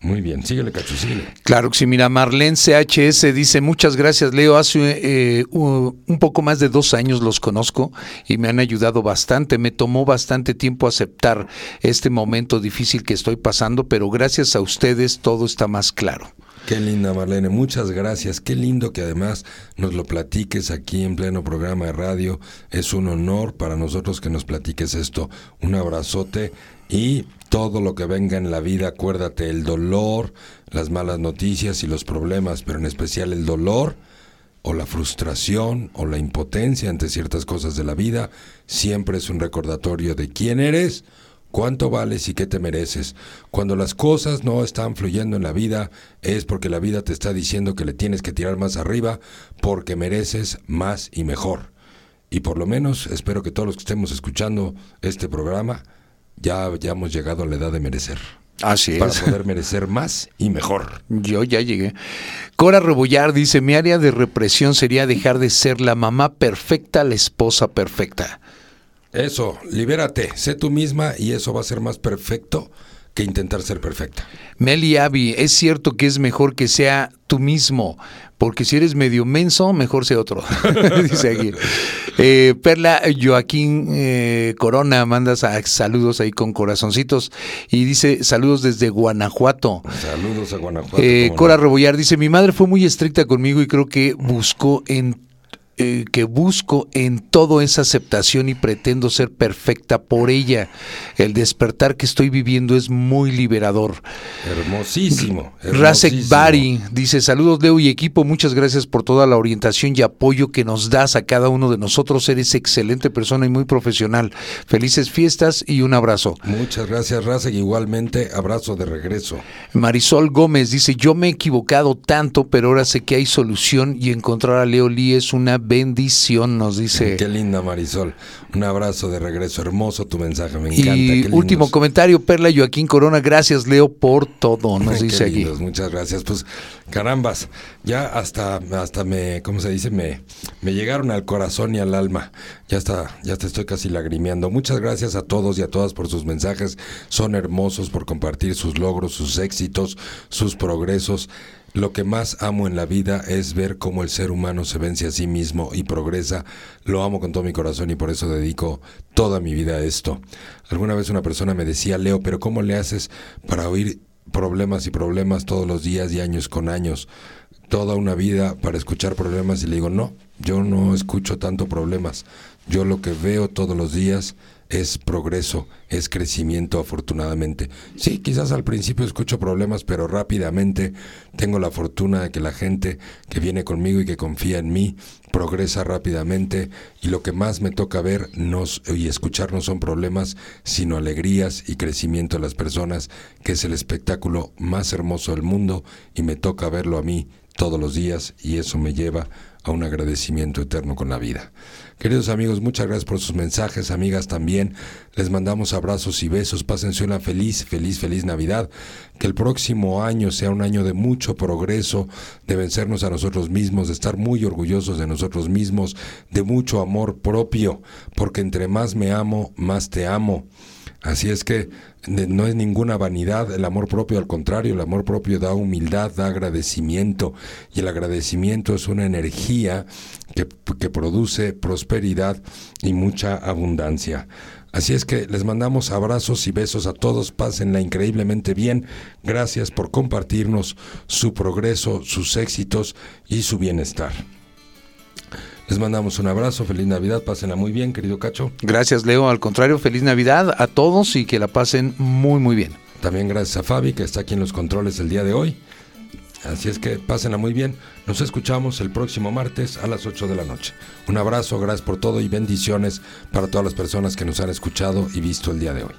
Muy bien, síguele, Cacho, Claro que sí, mira, Marlene CHS dice, muchas gracias, Leo, hace eh, un poco más de dos años los conozco y me han ayudado bastante, me tomó bastante tiempo aceptar este momento difícil que estoy pasando, pero gracias a ustedes todo está más claro. Qué linda Marlene, muchas gracias. Qué lindo que además nos lo platiques aquí en pleno programa de radio. Es un honor para nosotros que nos platiques esto. Un abrazote y todo lo que venga en la vida, acuérdate, el dolor, las malas noticias y los problemas, pero en especial el dolor o la frustración o la impotencia ante ciertas cosas de la vida, siempre es un recordatorio de quién eres cuánto vales y qué te mereces. Cuando las cosas no están fluyendo en la vida es porque la vida te está diciendo que le tienes que tirar más arriba porque mereces más y mejor. Y por lo menos espero que todos los que estemos escuchando este programa ya hayamos llegado a la edad de merecer. Así es. Para poder merecer más y mejor. Yo ya llegué. Cora Rebollar dice, mi área de represión sería dejar de ser la mamá perfecta, la esposa perfecta. Eso, libérate, sé tú misma y eso va a ser más perfecto que intentar ser perfecta. Meli Avi, es cierto que es mejor que sea tú mismo, porque si eres medio menso, mejor sea otro. Dice aquí. Eh, Perla Joaquín eh, Corona manda saludos ahí con corazoncitos y dice saludos desde Guanajuato. Saludos a Guanajuato. Eh, Cora Rebollar dice, mi madre fue muy estricta conmigo y creo que buscó en eh, que busco en todo esa aceptación y pretendo ser perfecta por ella. El despertar que estoy viviendo es muy liberador. Hermosísimo. Rasek Bari dice, saludos Leo y equipo, muchas gracias por toda la orientación y apoyo que nos das a cada uno de nosotros. Eres excelente persona y muy profesional. Felices fiestas y un abrazo. Muchas gracias Rasek, igualmente abrazo de regreso. Marisol Gómez dice, yo me he equivocado tanto, pero ahora sé que hay solución y encontrar a Leo Lee es una bendición, nos dice. Qué linda Marisol. Un abrazo de regreso. Hermoso tu mensaje, me encanta. Y último comentario, Perla Joaquín Corona. Gracias, Leo, por todo, nos dice aquí. Muchas gracias. Pues, carambas, ya hasta, hasta me, ¿cómo se dice? Me, me llegaron al corazón y al alma. Ya está, ya te estoy casi lagrimeando. Muchas gracias a todos y a todas por sus mensajes. Son hermosos por compartir sus logros, sus éxitos, sus progresos. Lo que más amo en la vida es ver cómo el ser humano se vence a sí mismo y progresa. Lo amo con todo mi corazón y por eso dedico toda mi vida a esto. Alguna vez una persona me decía, Leo, pero ¿cómo le haces para oír problemas y problemas todos los días y años con años? Toda una vida para escuchar problemas y le digo, no, yo no escucho tanto problemas. Yo lo que veo todos los días es progreso, es crecimiento afortunadamente. Sí, quizás al principio escucho problemas, pero rápidamente tengo la fortuna de que la gente que viene conmigo y que confía en mí progresa rápidamente y lo que más me toca ver nos, y escuchar no son problemas, sino alegrías y crecimiento de las personas, que es el espectáculo más hermoso del mundo y me toca verlo a mí todos los días y eso me lleva a un agradecimiento eterno con la vida. Queridos amigos, muchas gracias por sus mensajes, amigas también. Les mandamos abrazos y besos. Pásense una feliz, feliz, feliz Navidad. Que el próximo año sea un año de mucho progreso, de vencernos a nosotros mismos, de estar muy orgullosos de nosotros mismos, de mucho amor propio, porque entre más me amo, más te amo. Así es que no es ninguna vanidad el amor propio, al contrario, el amor propio da humildad, da agradecimiento y el agradecimiento es una energía que, que produce prosperidad y mucha abundancia. Así es que les mandamos abrazos y besos a todos, pásenla increíblemente bien. Gracias por compartirnos su progreso, sus éxitos y su bienestar. Les mandamos un abrazo, feliz Navidad, pásenla muy bien, querido Cacho. Gracias, Leo. Al contrario, feliz Navidad a todos y que la pasen muy, muy bien. También gracias a Fabi, que está aquí en los controles el día de hoy. Así es que pásenla muy bien. Nos escuchamos el próximo martes a las 8 de la noche. Un abrazo, gracias por todo y bendiciones para todas las personas que nos han escuchado y visto el día de hoy.